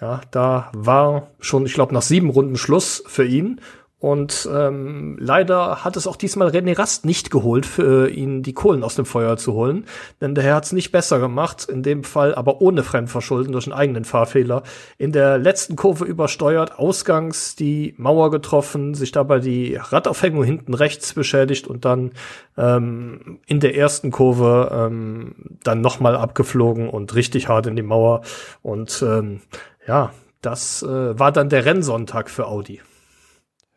ja, da war schon, ich glaube, nach sieben Runden Schluss für ihn. Und ähm, leider hat es auch diesmal René Rast nicht geholt, für ihn die Kohlen aus dem Feuer zu holen. Denn der Herr hat es nicht besser gemacht, in dem Fall aber ohne Fremdverschulden durch einen eigenen Fahrfehler. In der letzten Kurve übersteuert, ausgangs die Mauer getroffen, sich dabei die Radaufhängung hinten rechts beschädigt und dann ähm, in der ersten Kurve ähm, dann nochmal abgeflogen und richtig hart in die Mauer. Und ähm, ja, das äh, war dann der Rennsonntag für Audi.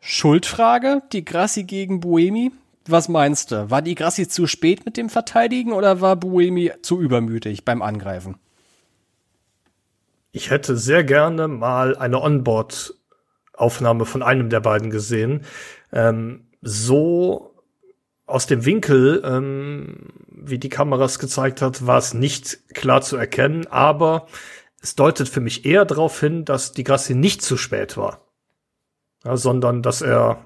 Schuldfrage, die Grassi gegen Buemi. Was meinst du? War die Grassi zu spät mit dem Verteidigen oder war Buemi zu übermütig beim Angreifen? Ich hätte sehr gerne mal eine Onboard-Aufnahme von einem der beiden gesehen. Ähm, so aus dem Winkel, ähm, wie die Kameras gezeigt hat, war es nicht klar zu erkennen, aber es deutet für mich eher darauf hin, dass die Grassi nicht zu spät war ja, sondern dass er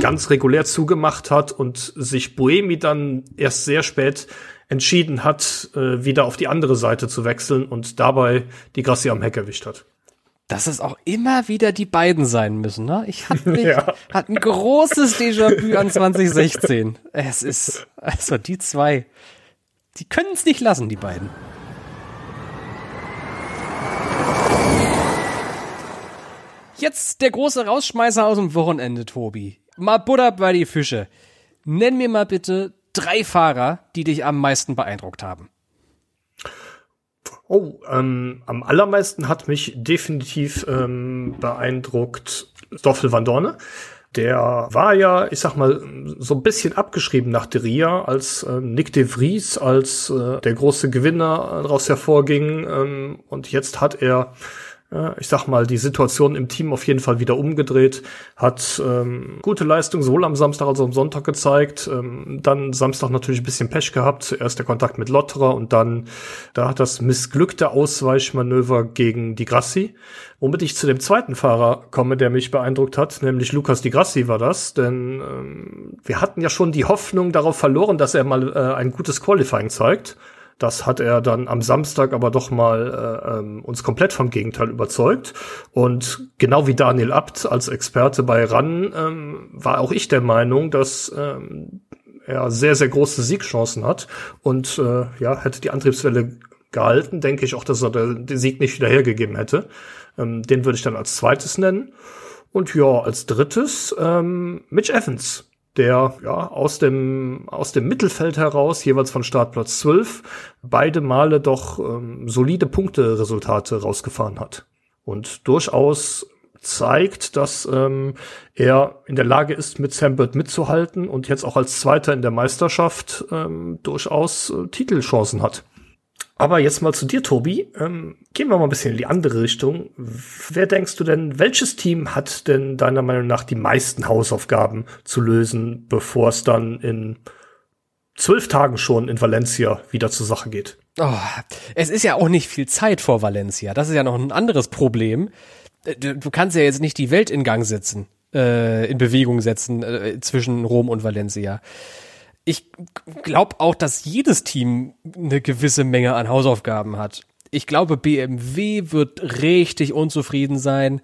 ganz regulär zugemacht hat und sich Boemi dann erst sehr spät entschieden hat, äh, wieder auf die andere Seite zu wechseln und dabei die Grassi am Heck erwischt hat. Dass es auch immer wieder die beiden sein müssen, ne? Ich hatte mich, ja. hat ein großes Déjà-vu an 2016. Es ist, also die zwei, die können es nicht lassen, die beiden. Jetzt der große Rausschmeißer aus dem Wochenende, Tobi. Mal Butter bei die Fische. Nenn mir mal bitte drei Fahrer, die dich am meisten beeindruckt haben. Oh, ähm, am allermeisten hat mich definitiv ähm, beeindruckt Stoffel van Dorne. Der war ja, ich sag mal, so ein bisschen abgeschrieben nach De Ria, als äh, Nick de Vries als äh, der große Gewinner daraus hervorging. Ähm, und jetzt hat er ich sag mal, die Situation im Team auf jeden Fall wieder umgedreht, hat ähm, gute Leistung sowohl am Samstag als auch am Sonntag gezeigt. Ähm, dann Samstag natürlich ein bisschen Pech gehabt. Zuerst der Kontakt mit Lotterer und dann da hat das missglückte Ausweichmanöver gegen Di Grassi. Womit ich zu dem zweiten Fahrer komme, der mich beeindruckt hat, nämlich Lukas Di Grassi war das. Denn ähm, wir hatten ja schon die Hoffnung darauf verloren, dass er mal äh, ein gutes Qualifying zeigt. Das hat er dann am Samstag aber doch mal äh, ähm, uns komplett vom Gegenteil überzeugt. Und genau wie Daniel Abt als Experte bei RAN ähm, war auch ich der Meinung, dass ähm, er sehr, sehr große Siegchancen hat. Und äh, ja, hätte die Antriebswelle gehalten, denke ich auch, dass er den Sieg nicht wieder hergegeben hätte. Ähm, den würde ich dann als zweites nennen. Und ja, als drittes ähm, Mitch Evans der ja aus dem aus dem Mittelfeld heraus jeweils von Startplatz 12 beide Male doch ähm, solide Punkteresultate rausgefahren hat und durchaus zeigt, dass ähm, er in der Lage ist, mit Sam Bird mitzuhalten und jetzt auch als Zweiter in der Meisterschaft ähm, durchaus äh, Titelchancen hat. Aber jetzt mal zu dir, Tobi. Ähm, gehen wir mal ein bisschen in die andere Richtung. Wer denkst du denn, welches Team hat denn deiner Meinung nach die meisten Hausaufgaben zu lösen, bevor es dann in zwölf Tagen schon in Valencia wieder zur Sache geht? Oh, es ist ja auch nicht viel Zeit vor Valencia. Das ist ja noch ein anderes Problem. Äh, du kannst ja jetzt nicht die Welt in Gang setzen, äh, in Bewegung setzen äh, zwischen Rom und Valencia ich glaube auch, dass jedes Team eine gewisse Menge an Hausaufgaben hat. Ich glaube, BMW wird richtig unzufrieden sein,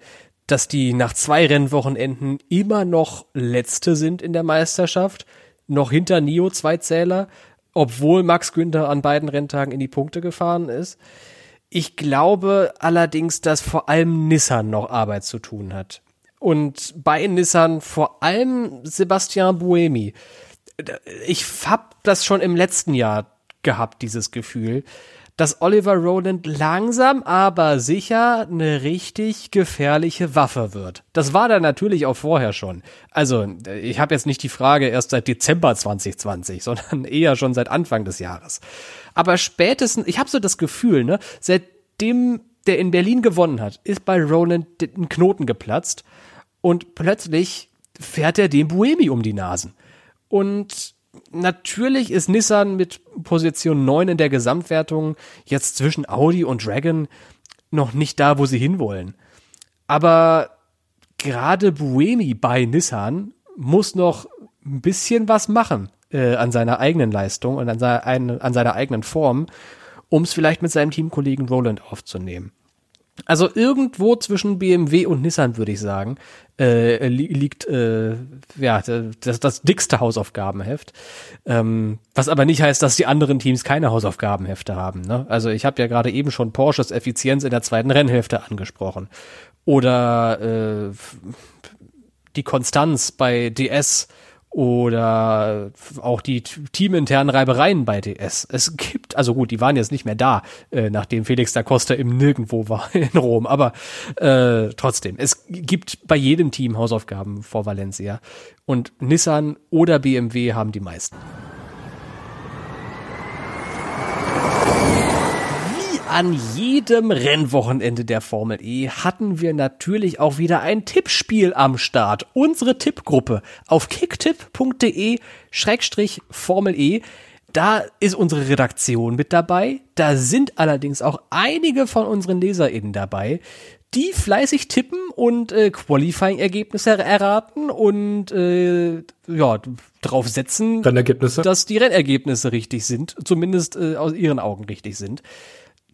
dass die nach zwei Rennwochenenden immer noch Letzte sind in der Meisterschaft, noch hinter Nio zwei Zähler, obwohl Max Günther an beiden Renntagen in die Punkte gefahren ist. Ich glaube allerdings, dass vor allem Nissan noch Arbeit zu tun hat. Und bei Nissan vor allem Sebastian Buemi ich hab das schon im letzten Jahr gehabt, dieses Gefühl, dass Oliver Rowland langsam, aber sicher eine richtig gefährliche Waffe wird. Das war da natürlich auch vorher schon. Also, ich habe jetzt nicht die Frage erst seit Dezember 2020, sondern eher schon seit Anfang des Jahres. Aber spätestens, ich habe so das Gefühl, ne, seitdem der in Berlin gewonnen hat, ist bei Rowland ein Knoten geplatzt und plötzlich fährt er dem Buemi um die Nasen. Und natürlich ist Nissan mit Position 9 in der Gesamtwertung jetzt zwischen Audi und Dragon noch nicht da, wo sie hinwollen. Aber gerade Buemi bei Nissan muss noch ein bisschen was machen äh, an seiner eigenen Leistung und an, seiner, an seiner eigenen Form, um es vielleicht mit seinem Teamkollegen Roland aufzunehmen. Also irgendwo zwischen BMW und Nissan würde ich sagen, äh, li liegt äh, ja das, das dickste Hausaufgabenheft. Ähm, was aber nicht heißt, dass die anderen Teams keine Hausaufgabenhefte haben. Ne? Also ich habe ja gerade eben schon Porsches Effizienz in der zweiten Rennhälfte angesprochen. Oder äh, die Konstanz bei DS oder auch die teaminternen Reibereien bei DS. Es gibt, also gut, die waren jetzt nicht mehr da, äh, nachdem Felix da Costa im Nirgendwo war in Rom, aber äh, trotzdem, es gibt bei jedem Team Hausaufgaben vor Valencia und Nissan oder BMW haben die meisten. An jedem Rennwochenende der Formel E hatten wir natürlich auch wieder ein Tippspiel am Start. Unsere Tippgruppe auf kicktipp.de Schrägstrich Formel E. Da ist unsere Redaktion mit dabei. Da sind allerdings auch einige von unseren LeserInnen dabei, die fleißig tippen und äh, Qualifying-Ergebnisse erraten und äh, ja, drauf setzen, dass die Rennergebnisse richtig sind, zumindest äh, aus ihren Augen richtig sind.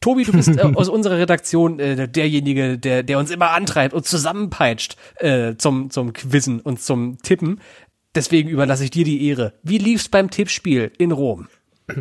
Tobi, du bist äh, aus unserer Redaktion äh, derjenige, der, der uns immer antreibt und zusammenpeitscht äh, zum, zum Quizzen und zum Tippen. Deswegen überlasse ich dir die Ehre. Wie lief's beim Tippspiel in Rom?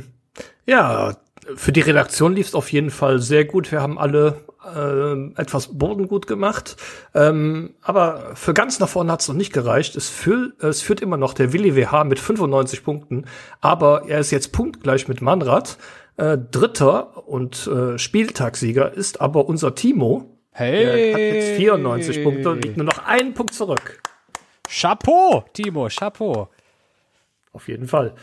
Ja, für die Redaktion lief's auf jeden Fall sehr gut. Wir haben alle äh, etwas Boden gut gemacht. Ähm, aber für ganz nach vorne hat es noch nicht gereicht. Es, fühl, es führt immer noch der Willi WH mit 95 Punkten, aber er ist jetzt punktgleich mit Manrad. Äh, Dritter und äh, Spieltagssieger ist aber unser Timo. Hey! Der hat jetzt 94 Punkte und liegt nur noch einen Punkt zurück. Chapeau, Timo, Chapeau. Auf jeden Fall.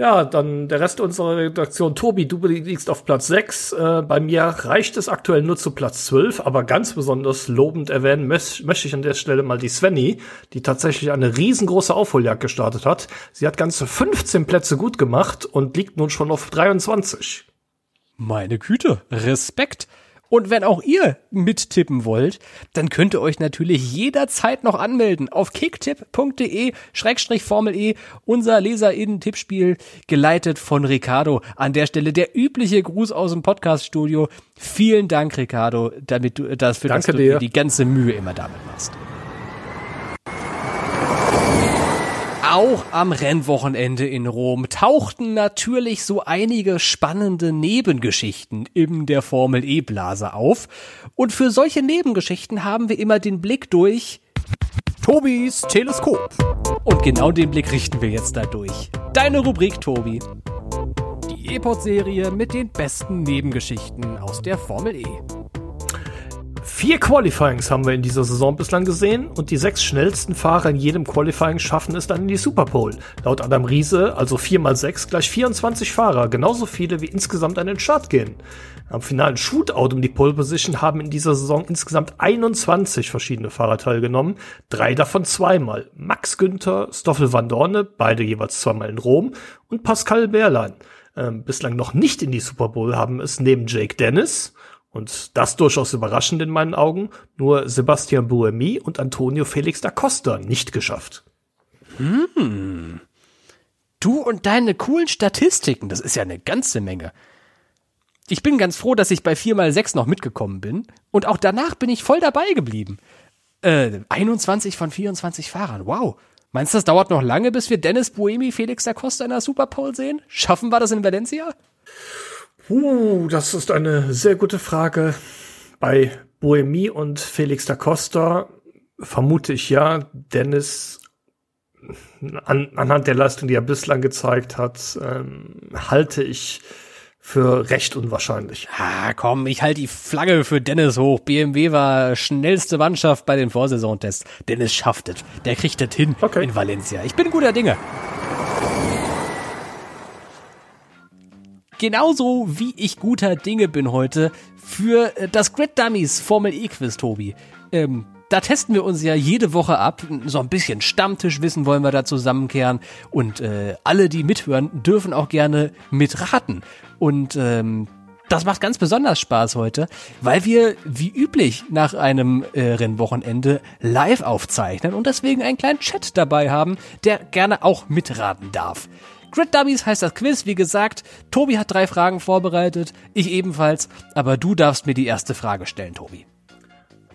Ja, dann der Rest unserer Redaktion. Tobi, du liegst auf Platz 6. Äh, bei mir reicht es aktuell nur zu Platz 12, aber ganz besonders lobend erwähnen möchte ich an der Stelle mal die Svenny, die tatsächlich eine riesengroße Aufholjagd gestartet hat. Sie hat ganze 15 Plätze gut gemacht und liegt nun schon auf 23. Meine Güte, Respekt. Und wenn auch ihr mittippen wollt, dann könnt ihr euch natürlich jederzeit noch anmelden auf kicktipp.de Schrägstrich Formel E, unser LeserInnen-Tippspiel, geleitet von Ricardo. An der Stelle der übliche Gruß aus dem Podcast-Studio. Vielen Dank, Ricardo, damit du das für Danke das dir. die ganze Mühe immer damit machst. Auch am Rennwochenende in Rom tauchten natürlich so einige spannende Nebengeschichten in der Formel E-Blase auf. Und für solche Nebengeschichten haben wir immer den Blick durch Tobis Teleskop. Und genau den Blick richten wir jetzt da durch. Deine Rubrik, Tobi. Die E-Pod-Serie mit den besten Nebengeschichten aus der Formel E. Vier Qualifyings haben wir in dieser Saison bislang gesehen und die sechs schnellsten Fahrer in jedem Qualifying schaffen es dann in die Superpole. Laut Adam Riese, also 4 mal 6 gleich 24 Fahrer, genauso viele wie insgesamt an den Start gehen. Am finalen Shootout um die Pole Position haben in dieser Saison insgesamt 21 verschiedene Fahrer teilgenommen, drei davon zweimal. Max Günther, Stoffel van Dorne, beide jeweils zweimal in Rom und Pascal Wehrlein. Ähm, bislang noch nicht in die Super Bowl haben es neben Jake Dennis, und das durchaus überraschend in meinen Augen, nur Sebastian Buemi und Antonio Felix da Costa nicht geschafft. Du und deine coolen Statistiken, das ist ja eine ganze Menge. Ich bin ganz froh, dass ich bei 4x6 noch mitgekommen bin. Und auch danach bin ich voll dabei geblieben. Äh, 21 von 24 Fahrern, wow. Meinst du, das dauert noch lange, bis wir Dennis Buemi, Felix da Costa in der Superpole sehen? Schaffen wir das in Valencia? Uh, das ist eine sehr gute Frage. Bei Buemi und Felix da Costa vermute ich ja, Dennis an, anhand der Leistung, die er bislang gezeigt hat, ähm, halte ich für recht unwahrscheinlich. Ah, komm, ich halte die Flagge für Dennis hoch. BMW war schnellste Mannschaft bei den Vorsaisontests. Dennis schafft es. Der kriegt es hin Okay. in Valencia. Ich bin guter Dinge. Genauso wie ich guter Dinge bin heute für äh, das Grid Dummies Formel E Quiz, Tobi. Ähm, da testen wir uns ja jede Woche ab. So ein bisschen Stammtischwissen wollen wir da zusammenkehren. Und äh, alle, die mithören, dürfen auch gerne mitraten. Und ähm, das macht ganz besonders Spaß heute, weil wir wie üblich nach einem äh, Rennwochenende live aufzeichnen und deswegen einen kleinen Chat dabei haben, der gerne auch mitraten darf. Grid Dummies heißt das Quiz, wie gesagt. Tobi hat drei Fragen vorbereitet, ich ebenfalls, aber du darfst mir die erste Frage stellen, Tobi.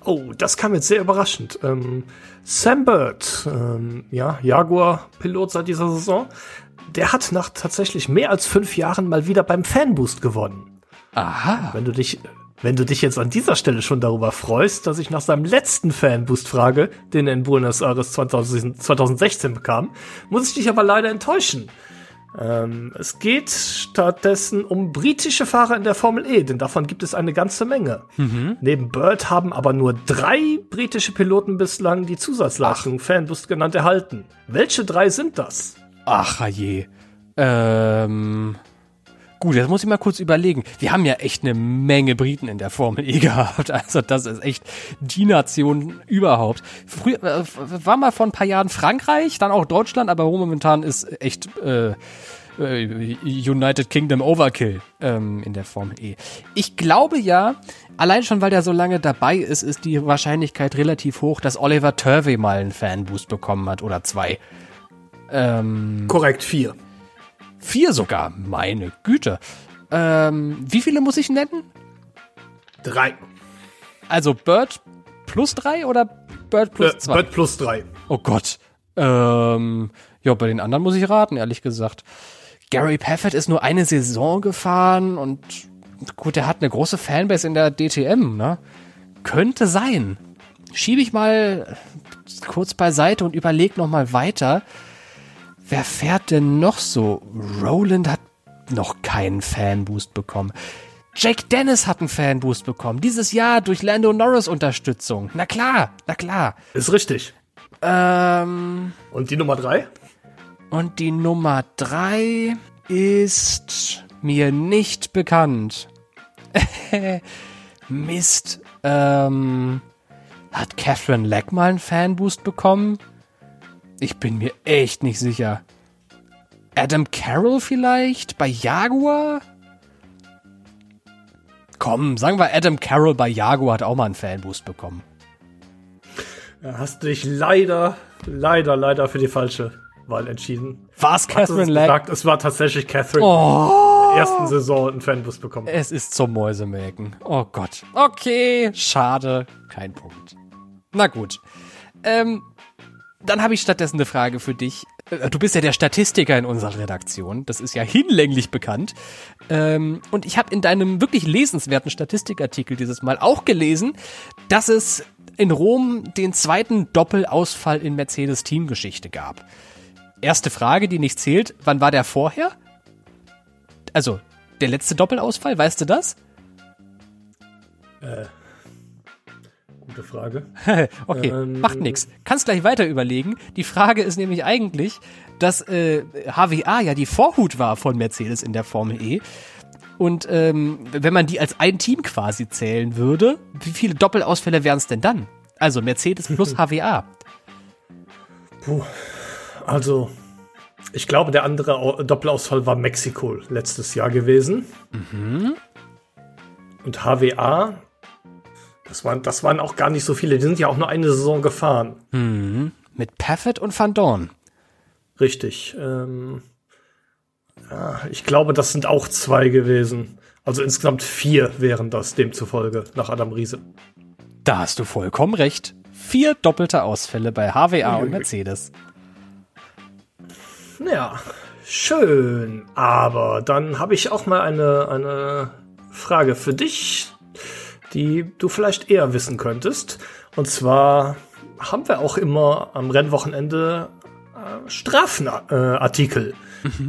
Oh, das kam jetzt sehr überraschend. Ähm, Sam Bird, ähm, ja, Jaguar-Pilot seit dieser Saison, der hat nach tatsächlich mehr als fünf Jahren mal wieder beim Fanboost gewonnen. Aha. Wenn du dich, wenn du dich jetzt an dieser Stelle schon darüber freust, dass ich nach seinem letzten Fanboost frage, den er in Buenos Aires 2000, 2016 bekam, muss ich dich aber leider enttäuschen. Ähm, es geht stattdessen um britische Fahrer in der Formel E, denn davon gibt es eine ganze Menge. Neben Bird haben aber nur drei britische Piloten bislang die Zusatzleistung Fanboost genannt erhalten. Welche drei sind das? Ach je. Ähm. Gut, jetzt muss ich mal kurz überlegen. Wir haben ja echt eine Menge Briten in der Formel E gehabt. Also das ist echt die Nation überhaupt. Früher äh, war mal vor ein paar Jahren Frankreich, dann auch Deutschland, aber momentan ist echt äh, äh, United Kingdom Overkill ähm, in der Formel E. Ich glaube ja, allein schon weil der so lange dabei ist, ist die Wahrscheinlichkeit relativ hoch, dass Oliver Turvey mal einen Fanboost bekommen hat oder zwei. Ähm, Korrekt, vier. Vier sogar, meine Güte. Ähm, wie viele muss ich nennen? Drei. Also Bird plus drei oder Bird plus Äh, zwei? Bird plus drei. Oh Gott. Ähm, ja, bei den anderen muss ich raten, ehrlich gesagt. Gary Paffett ist nur eine Saison gefahren und gut, der hat eine große Fanbase in der DTM, ne? Könnte sein. Schiebe ich mal kurz beiseite und überleg noch mal weiter. Wer fährt denn noch so? Roland hat noch keinen Fanboost bekommen. Jake Dennis hat einen Fanboost bekommen. Dieses Jahr durch Lando Norris Unterstützung. Na klar, na klar. Ist richtig. Ähm, Und die Nummer drei? und die Nummer drei ist mir nicht bekannt. Mist. Ähm, hat Catherine Leck mal einen Fanboost bekommen? Ich bin mir echt nicht sicher. Adam Carroll vielleicht? Bei Jaguar? Komm, sagen wir Adam Carroll bei Jaguar hat auch mal einen Fanboost bekommen. Da hast du dich leider, leider, leider für die falsche Wahl entschieden. Catherine es Leck? gesagt, es war tatsächlich Catherine. Oh. In der ersten Saison einen Fanbus bekommen. Es ist zum Mäusemelken. Oh Gott. Okay, schade. Kein Punkt. Na gut. Ähm, dann habe ich stattdessen eine Frage für dich. Äh, Du bist ja der Statistiker in unserer Redaktion. Das ist ja hinlänglich bekannt. Ähm, und ich habe in deinem wirklich lesenswerten Statistikartikel dieses Mal auch gelesen, dass es in Rom den zweiten Doppelausfall in Mercedes Teamgeschichte gab. Erste Frage, die nicht zählt. Wann war der vorher? Also, der letzte Doppelausfall, weißt du das? Gute Frage. okay, Ähm, macht nix. Kannst gleich weiter überlegen. Die Frage ist nämlich eigentlich, dass äh, HWA ja die Vorhut war von Mercedes in der Formel E. Und ähm, wenn man die als ein Team quasi zählen würde, wie viele Doppelausfälle wären es denn dann? Also Mercedes plus HWA. Puh. Also, ich glaube, der andere Au- Doppelausfall war Mexiko letztes Jahr gewesen. Und HWA, das waren, das waren auch gar nicht so viele. Die sind ja auch nur eine Saison gefahren. Mit Paffett und Van Dorn. Richtig. Ähm, ja, ich glaube, das sind auch zwei gewesen. Also insgesamt vier wären das demzufolge nach Adam Riese. Da hast du vollkommen recht. Vier doppelte Ausfälle bei HWA und. Mercedes. Ja, schön. Aber dann habe ich auch mal eine, eine Frage für dich, die du vielleicht eher wissen könntest. Und zwar haben wir auch immer am Rennwochenende äh, Strafenartikel,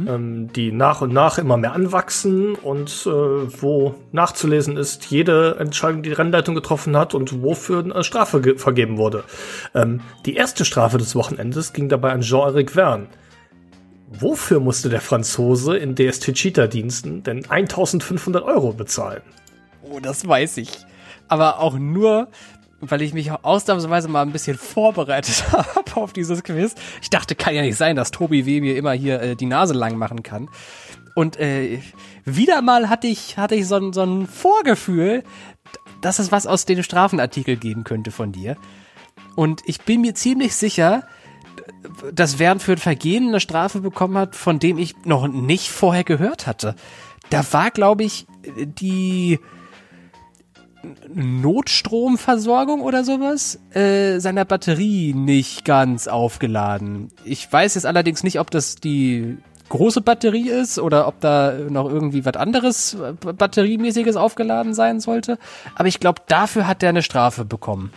ähm, die nach und nach immer mehr anwachsen und äh, wo nachzulesen ist, jede Entscheidung, die die Rennleitung getroffen hat und wofür eine Strafe ge- vergeben wurde. Ähm, die erste Strafe des Wochenendes ging dabei an Jean-Eric Verne. Wofür musste der Franzose in DST Cheetah-Diensten denn 1500 Euro bezahlen? Oh, das weiß ich. Aber auch nur, weil ich mich ausnahmsweise mal ein bisschen vorbereitet habe auf dieses Quiz. Ich dachte, kann ja nicht sein, dass Tobi W. mir immer hier äh, die Nase lang machen kann. Und äh, wieder mal hatte ich, hatte ich so, ein- so ein Vorgefühl, dass es was aus dem Strafenartikel geben könnte von dir. Und ich bin mir ziemlich sicher, dass Wern für ein Vergehen eine Strafe bekommen hat, von dem ich noch nicht vorher gehört hatte. Da war, glaube ich, die Notstromversorgung oder sowas äh, seiner Batterie nicht ganz aufgeladen. Ich weiß jetzt allerdings nicht, ob das die große Batterie ist oder ob da noch irgendwie was anderes äh, batteriemäßiges aufgeladen sein sollte. Aber ich glaube, dafür hat er eine Strafe bekommen.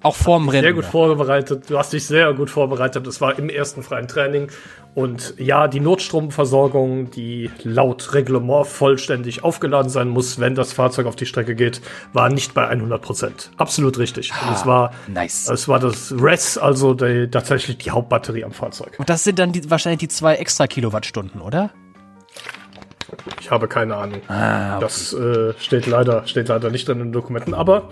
Auch vorm Rennen. Sehr gut vorbereitet. Du hast dich sehr gut vorbereitet. Das war im ersten freien Training. Und ja, die Notstromversorgung, die laut Reglement vollständig aufgeladen sein muss, wenn das Fahrzeug auf die Strecke geht, war nicht bei 100 Prozent. Absolut richtig. Und es war, nice. es war das RES, also die, tatsächlich die Hauptbatterie am Fahrzeug. Und das sind dann die, wahrscheinlich die zwei extra Kilowattstunden, oder? Ich habe keine Ahnung. Ah, okay. Das äh, steht leider, steht leider nicht drin in den Dokumenten, aber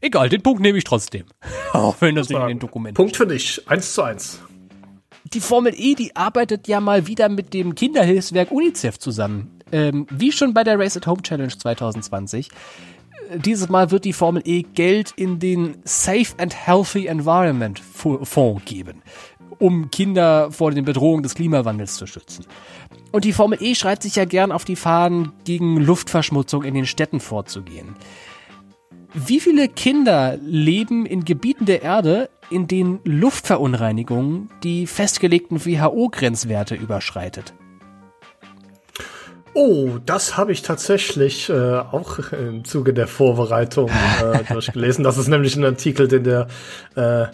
Egal, den Punkt nehme ich trotzdem. Auch wenn das nicht in den Dokumenten Punkt für dich. Eins zu eins. die Formel E, die arbeitet ja mal wieder mit dem Kinderhilfswerk UNICEF zusammen. Ähm, wie schon bei der Race at Home Challenge 2020. Äh, Dieses Mal wird die Formel E Geld in den Safe and Healthy Environment Fonds geben, um Kinder vor den Bedrohungen des Klimawandels zu schützen. Und die Formel E schreibt sich ja gern auf die Fahnen, gegen Luftverschmutzung in den Städten vorzugehen. Wie viele Kinder leben in Gebieten der Erde, in denen Luftverunreinigung die festgelegten WHO-Grenzwerte überschreitet? Oh, das habe ich tatsächlich äh, auch im Zuge der Vorbereitung äh, durchgelesen. Das ist nämlich ein Artikel, den der, äh,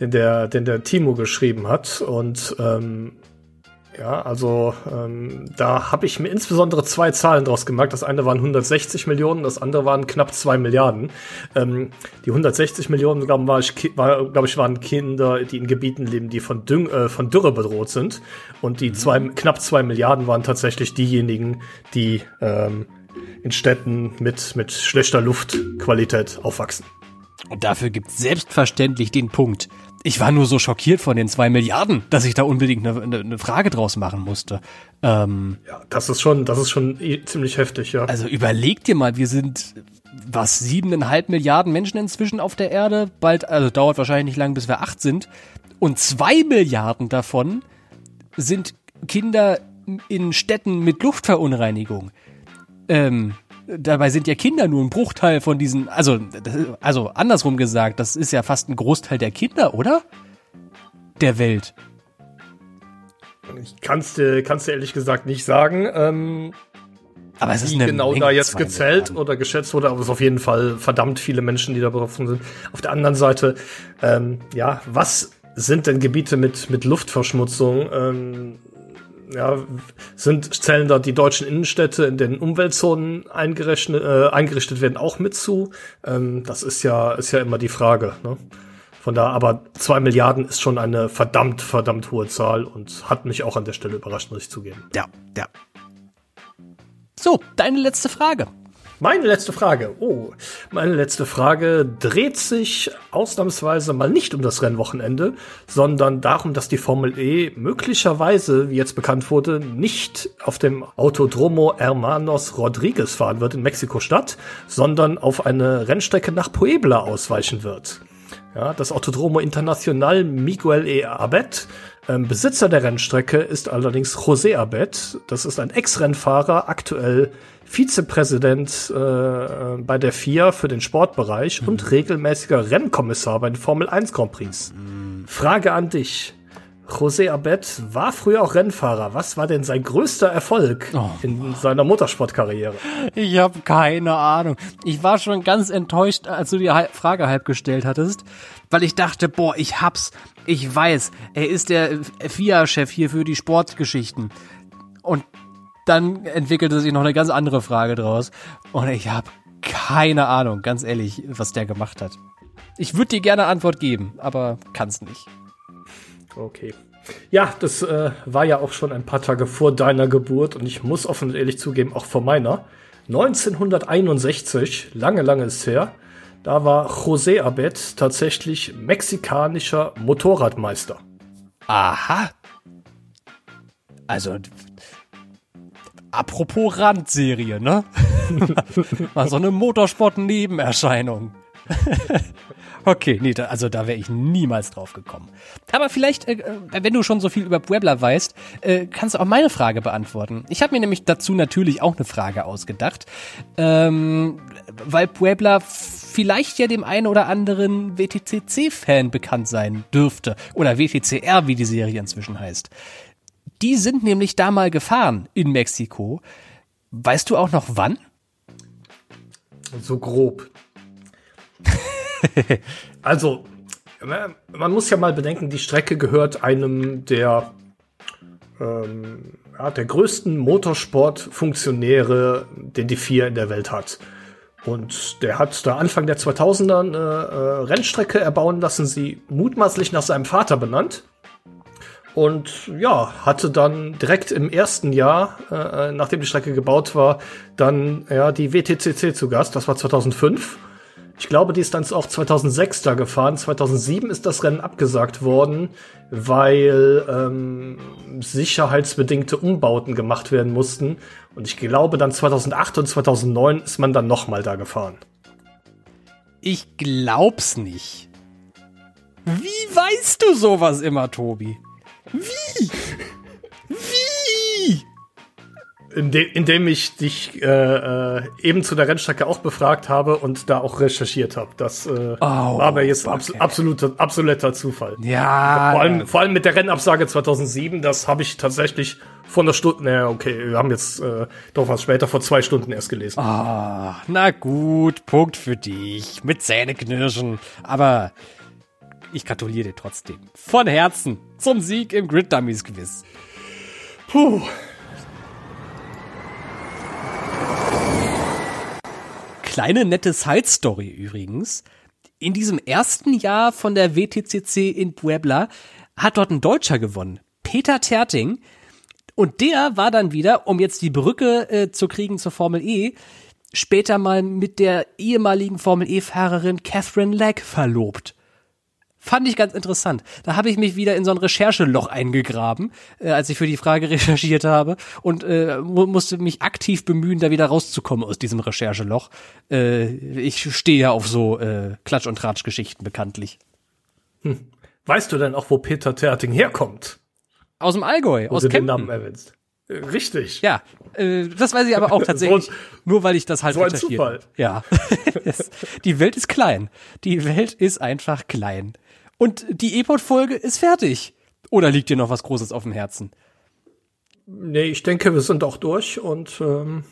den der, den der Timo geschrieben hat. Und ähm, ja, also ähm, da habe ich mir insbesondere zwei Zahlen draus gemacht. Das eine waren 160 Millionen, das andere waren knapp zwei Milliarden. Ähm, die 160 Millionen, glaube war ich, war, glaub ich, waren Kinder, die in Gebieten leben, die von, Düng, äh, von Dürre bedroht sind. Und die zwei, knapp zwei Milliarden waren tatsächlich diejenigen, die ähm, in Städten mit, mit schlechter Luftqualität aufwachsen. Und dafür gibt's selbstverständlich den Punkt. Ich war nur so schockiert von den zwei Milliarden, dass ich da unbedingt eine, eine, Frage draus machen musste. Ähm, ja, das ist schon, das ist schon ziemlich heftig, ja. Also überleg dir mal, wir sind was siebeneinhalb Milliarden Menschen inzwischen auf der Erde. Bald, also dauert wahrscheinlich nicht lang, bis wir acht sind. Und zwei Milliarden davon sind Kinder in Städten mit Luftverunreinigung. Ähm, dabei sind ja Kinder nur ein Bruchteil von diesen, also, also andersrum gesagt, das ist ja fast ein Großteil der Kinder, oder? Der Welt. Ich kann's dir, kann's dir ehrlich gesagt nicht sagen. Ähm, aber es ist wie genau Menge da jetzt gezählt Milliarden. oder geschätzt wurde, aber es ist auf jeden Fall verdammt viele Menschen, die da betroffen sind. Auf der anderen Seite, ähm, ja, was sind denn Gebiete mit, mit Luftverschmutzung? Ähm, ja, sind, zählen da die deutschen Innenstädte in den Umweltzonen eingerichtet, äh, eingerichtet werden auch mit zu? Ähm, das ist ja, ist ja immer die Frage. Ne? Von da, aber zwei Milliarden ist schon eine verdammt, verdammt hohe Zahl und hat mich auch an der Stelle überrascht, muss ich zugeben. Ja, ja. So, deine letzte Frage. Meine letzte Frage. Oh, meine letzte Frage dreht sich ausnahmsweise mal nicht um das Rennwochenende, sondern darum, dass die Formel E möglicherweise, wie jetzt bekannt wurde, nicht auf dem Autodromo Hermanos Rodriguez fahren wird in Mexiko-Stadt, sondern auf eine Rennstrecke nach Puebla ausweichen wird. Ja, das Autodromo Internacional Miguel E. Abed ähm, Besitzer der Rennstrecke ist allerdings José Abed. Das ist ein Ex-Rennfahrer, aktuell Vizepräsident äh, bei der FIA für den Sportbereich mhm. und regelmäßiger Rennkommissar bei den Formel 1 Grand Prix. Mhm. Frage an dich. José Abed war früher auch Rennfahrer. Was war denn sein größter Erfolg oh. in seiner Motorsportkarriere? Ich habe keine Ahnung. Ich war schon ganz enttäuscht, als du die Frage halb gestellt hattest, weil ich dachte, boah, ich hab's. Ich weiß, er ist der FIA-Chef hier für die Sportgeschichten. Und dann entwickelte sich noch eine ganz andere Frage draus. Und ich habe keine Ahnung, ganz ehrlich, was der gemacht hat. Ich würde dir gerne Antwort geben, aber kann's nicht. Okay. Ja, das äh, war ja auch schon ein paar Tage vor deiner Geburt und ich muss offen und ehrlich zugeben, auch vor meiner. 1961, lange, lange ist her, da war José Abed tatsächlich mexikanischer Motorradmeister. Aha. Also, apropos Randserie, ne? War so eine Motorsport-Nebenerscheinung. Okay, nee, da, also da wäre ich niemals drauf gekommen. Aber vielleicht, äh, äh, wenn du schon so viel über Puebla weißt, äh, kannst du auch meine Frage beantworten. Ich habe mir nämlich dazu natürlich auch eine Frage ausgedacht, ähm, weil Puebla vielleicht ja dem einen oder anderen WTCC-Fan bekannt sein dürfte. Oder WTCR, wie die Serie inzwischen heißt. Die sind nämlich da mal gefahren in Mexiko. Weißt du auch noch wann? So grob. also, man muss ja mal bedenken, die Strecke gehört einem der, ähm, ja, der größten Motorsportfunktionäre, den die vier in der Welt hat. Und der hat da Anfang der 2000er eine äh, Rennstrecke erbauen lassen, sie mutmaßlich nach seinem Vater benannt. Und ja, hatte dann direkt im ersten Jahr, äh, nachdem die Strecke gebaut war, dann ja die WTCC zu Gast. Das war 2005. Ich glaube, die ist dann auch 2006 da gefahren. 2007 ist das Rennen abgesagt worden, weil ähm, sicherheitsbedingte Umbauten gemacht werden mussten. Und ich glaube, dann 2008 und 2009 ist man dann nochmal da gefahren. Ich glaub's nicht. Wie weißt du sowas immer, Tobi? Wie? Wie? Indem, indem ich dich äh, äh, eben zu der Rennstrecke auch befragt habe und da auch recherchiert habe. Das äh, oh, war mir jetzt okay. abs absoluter, absoluter Zufall. Ja. Vor allem, vor allem mit der Rennabsage 2007, das habe ich tatsächlich Vor einer Stunde, naja, okay, wir haben jetzt äh, doch was später, vor zwei Stunden erst gelesen. Ah, na gut, Punkt für dich. Mit Zähneknirschen. Aber ich gratuliere dir trotzdem. Von Herzen zum Sieg im Grid Dummies Quiz. Puh. Kleine nette Side Story übrigens. In diesem ersten Jahr von der WTCC in Puebla hat dort ein Deutscher gewonnen. Peter Terting. Und der war dann wieder, um jetzt die Brücke äh, zu kriegen zur Formel E, später mal mit der ehemaligen Formel E-Fahrerin Catherine Legg verlobt. Fand ich ganz interessant. Da habe ich mich wieder in so ein Rechercheloch eingegraben, äh, als ich für die Frage recherchiert habe und äh, mu musste mich aktiv bemühen, da wieder rauszukommen aus diesem Rechercheloch. Äh, ich stehe ja auf so äh, Klatsch- und Tratsch-Geschichten bekanntlich. Hm. Weißt du denn auch, wo Peter Terting herkommt? Aus dem Allgäu, Wo aus du den Kempten. Namen erwähnst. Äh, Richtig. Ja, äh, das weiß ich aber auch tatsächlich. So ein- nur weil ich das halt so ein Zufall. habe. Ja. Die Welt ist klein. Die Welt ist einfach klein. Und die E-Port-Folge ist fertig. Oder liegt dir noch was Großes auf dem Herzen? Nee, ich denke, wir sind auch durch und ähm,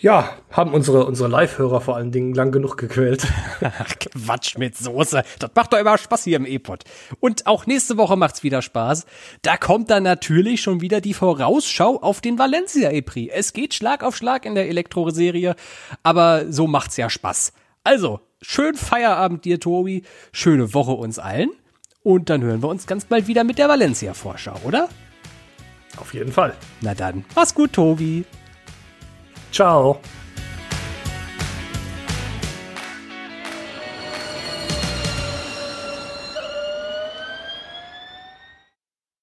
ja, haben unsere, unsere Live-Hörer vor allen Dingen lang genug gequält. Quatsch mit Soße. Das macht doch immer Spaß hier im E-Pod. Und auch nächste Woche macht's wieder Spaß. Da kommt dann natürlich schon wieder die Vorausschau auf den Valencia E-Prix. Es geht Schlag auf Schlag in der Elektro-Serie, aber so macht's ja Spaß. Also, schön Feierabend dir, Tobi. Schöne Woche uns allen. Und dann hören wir uns ganz bald wieder mit der Valencia-Vorschau, oder? Auf jeden Fall. Na dann, mach's gut, Tobi. Ciao.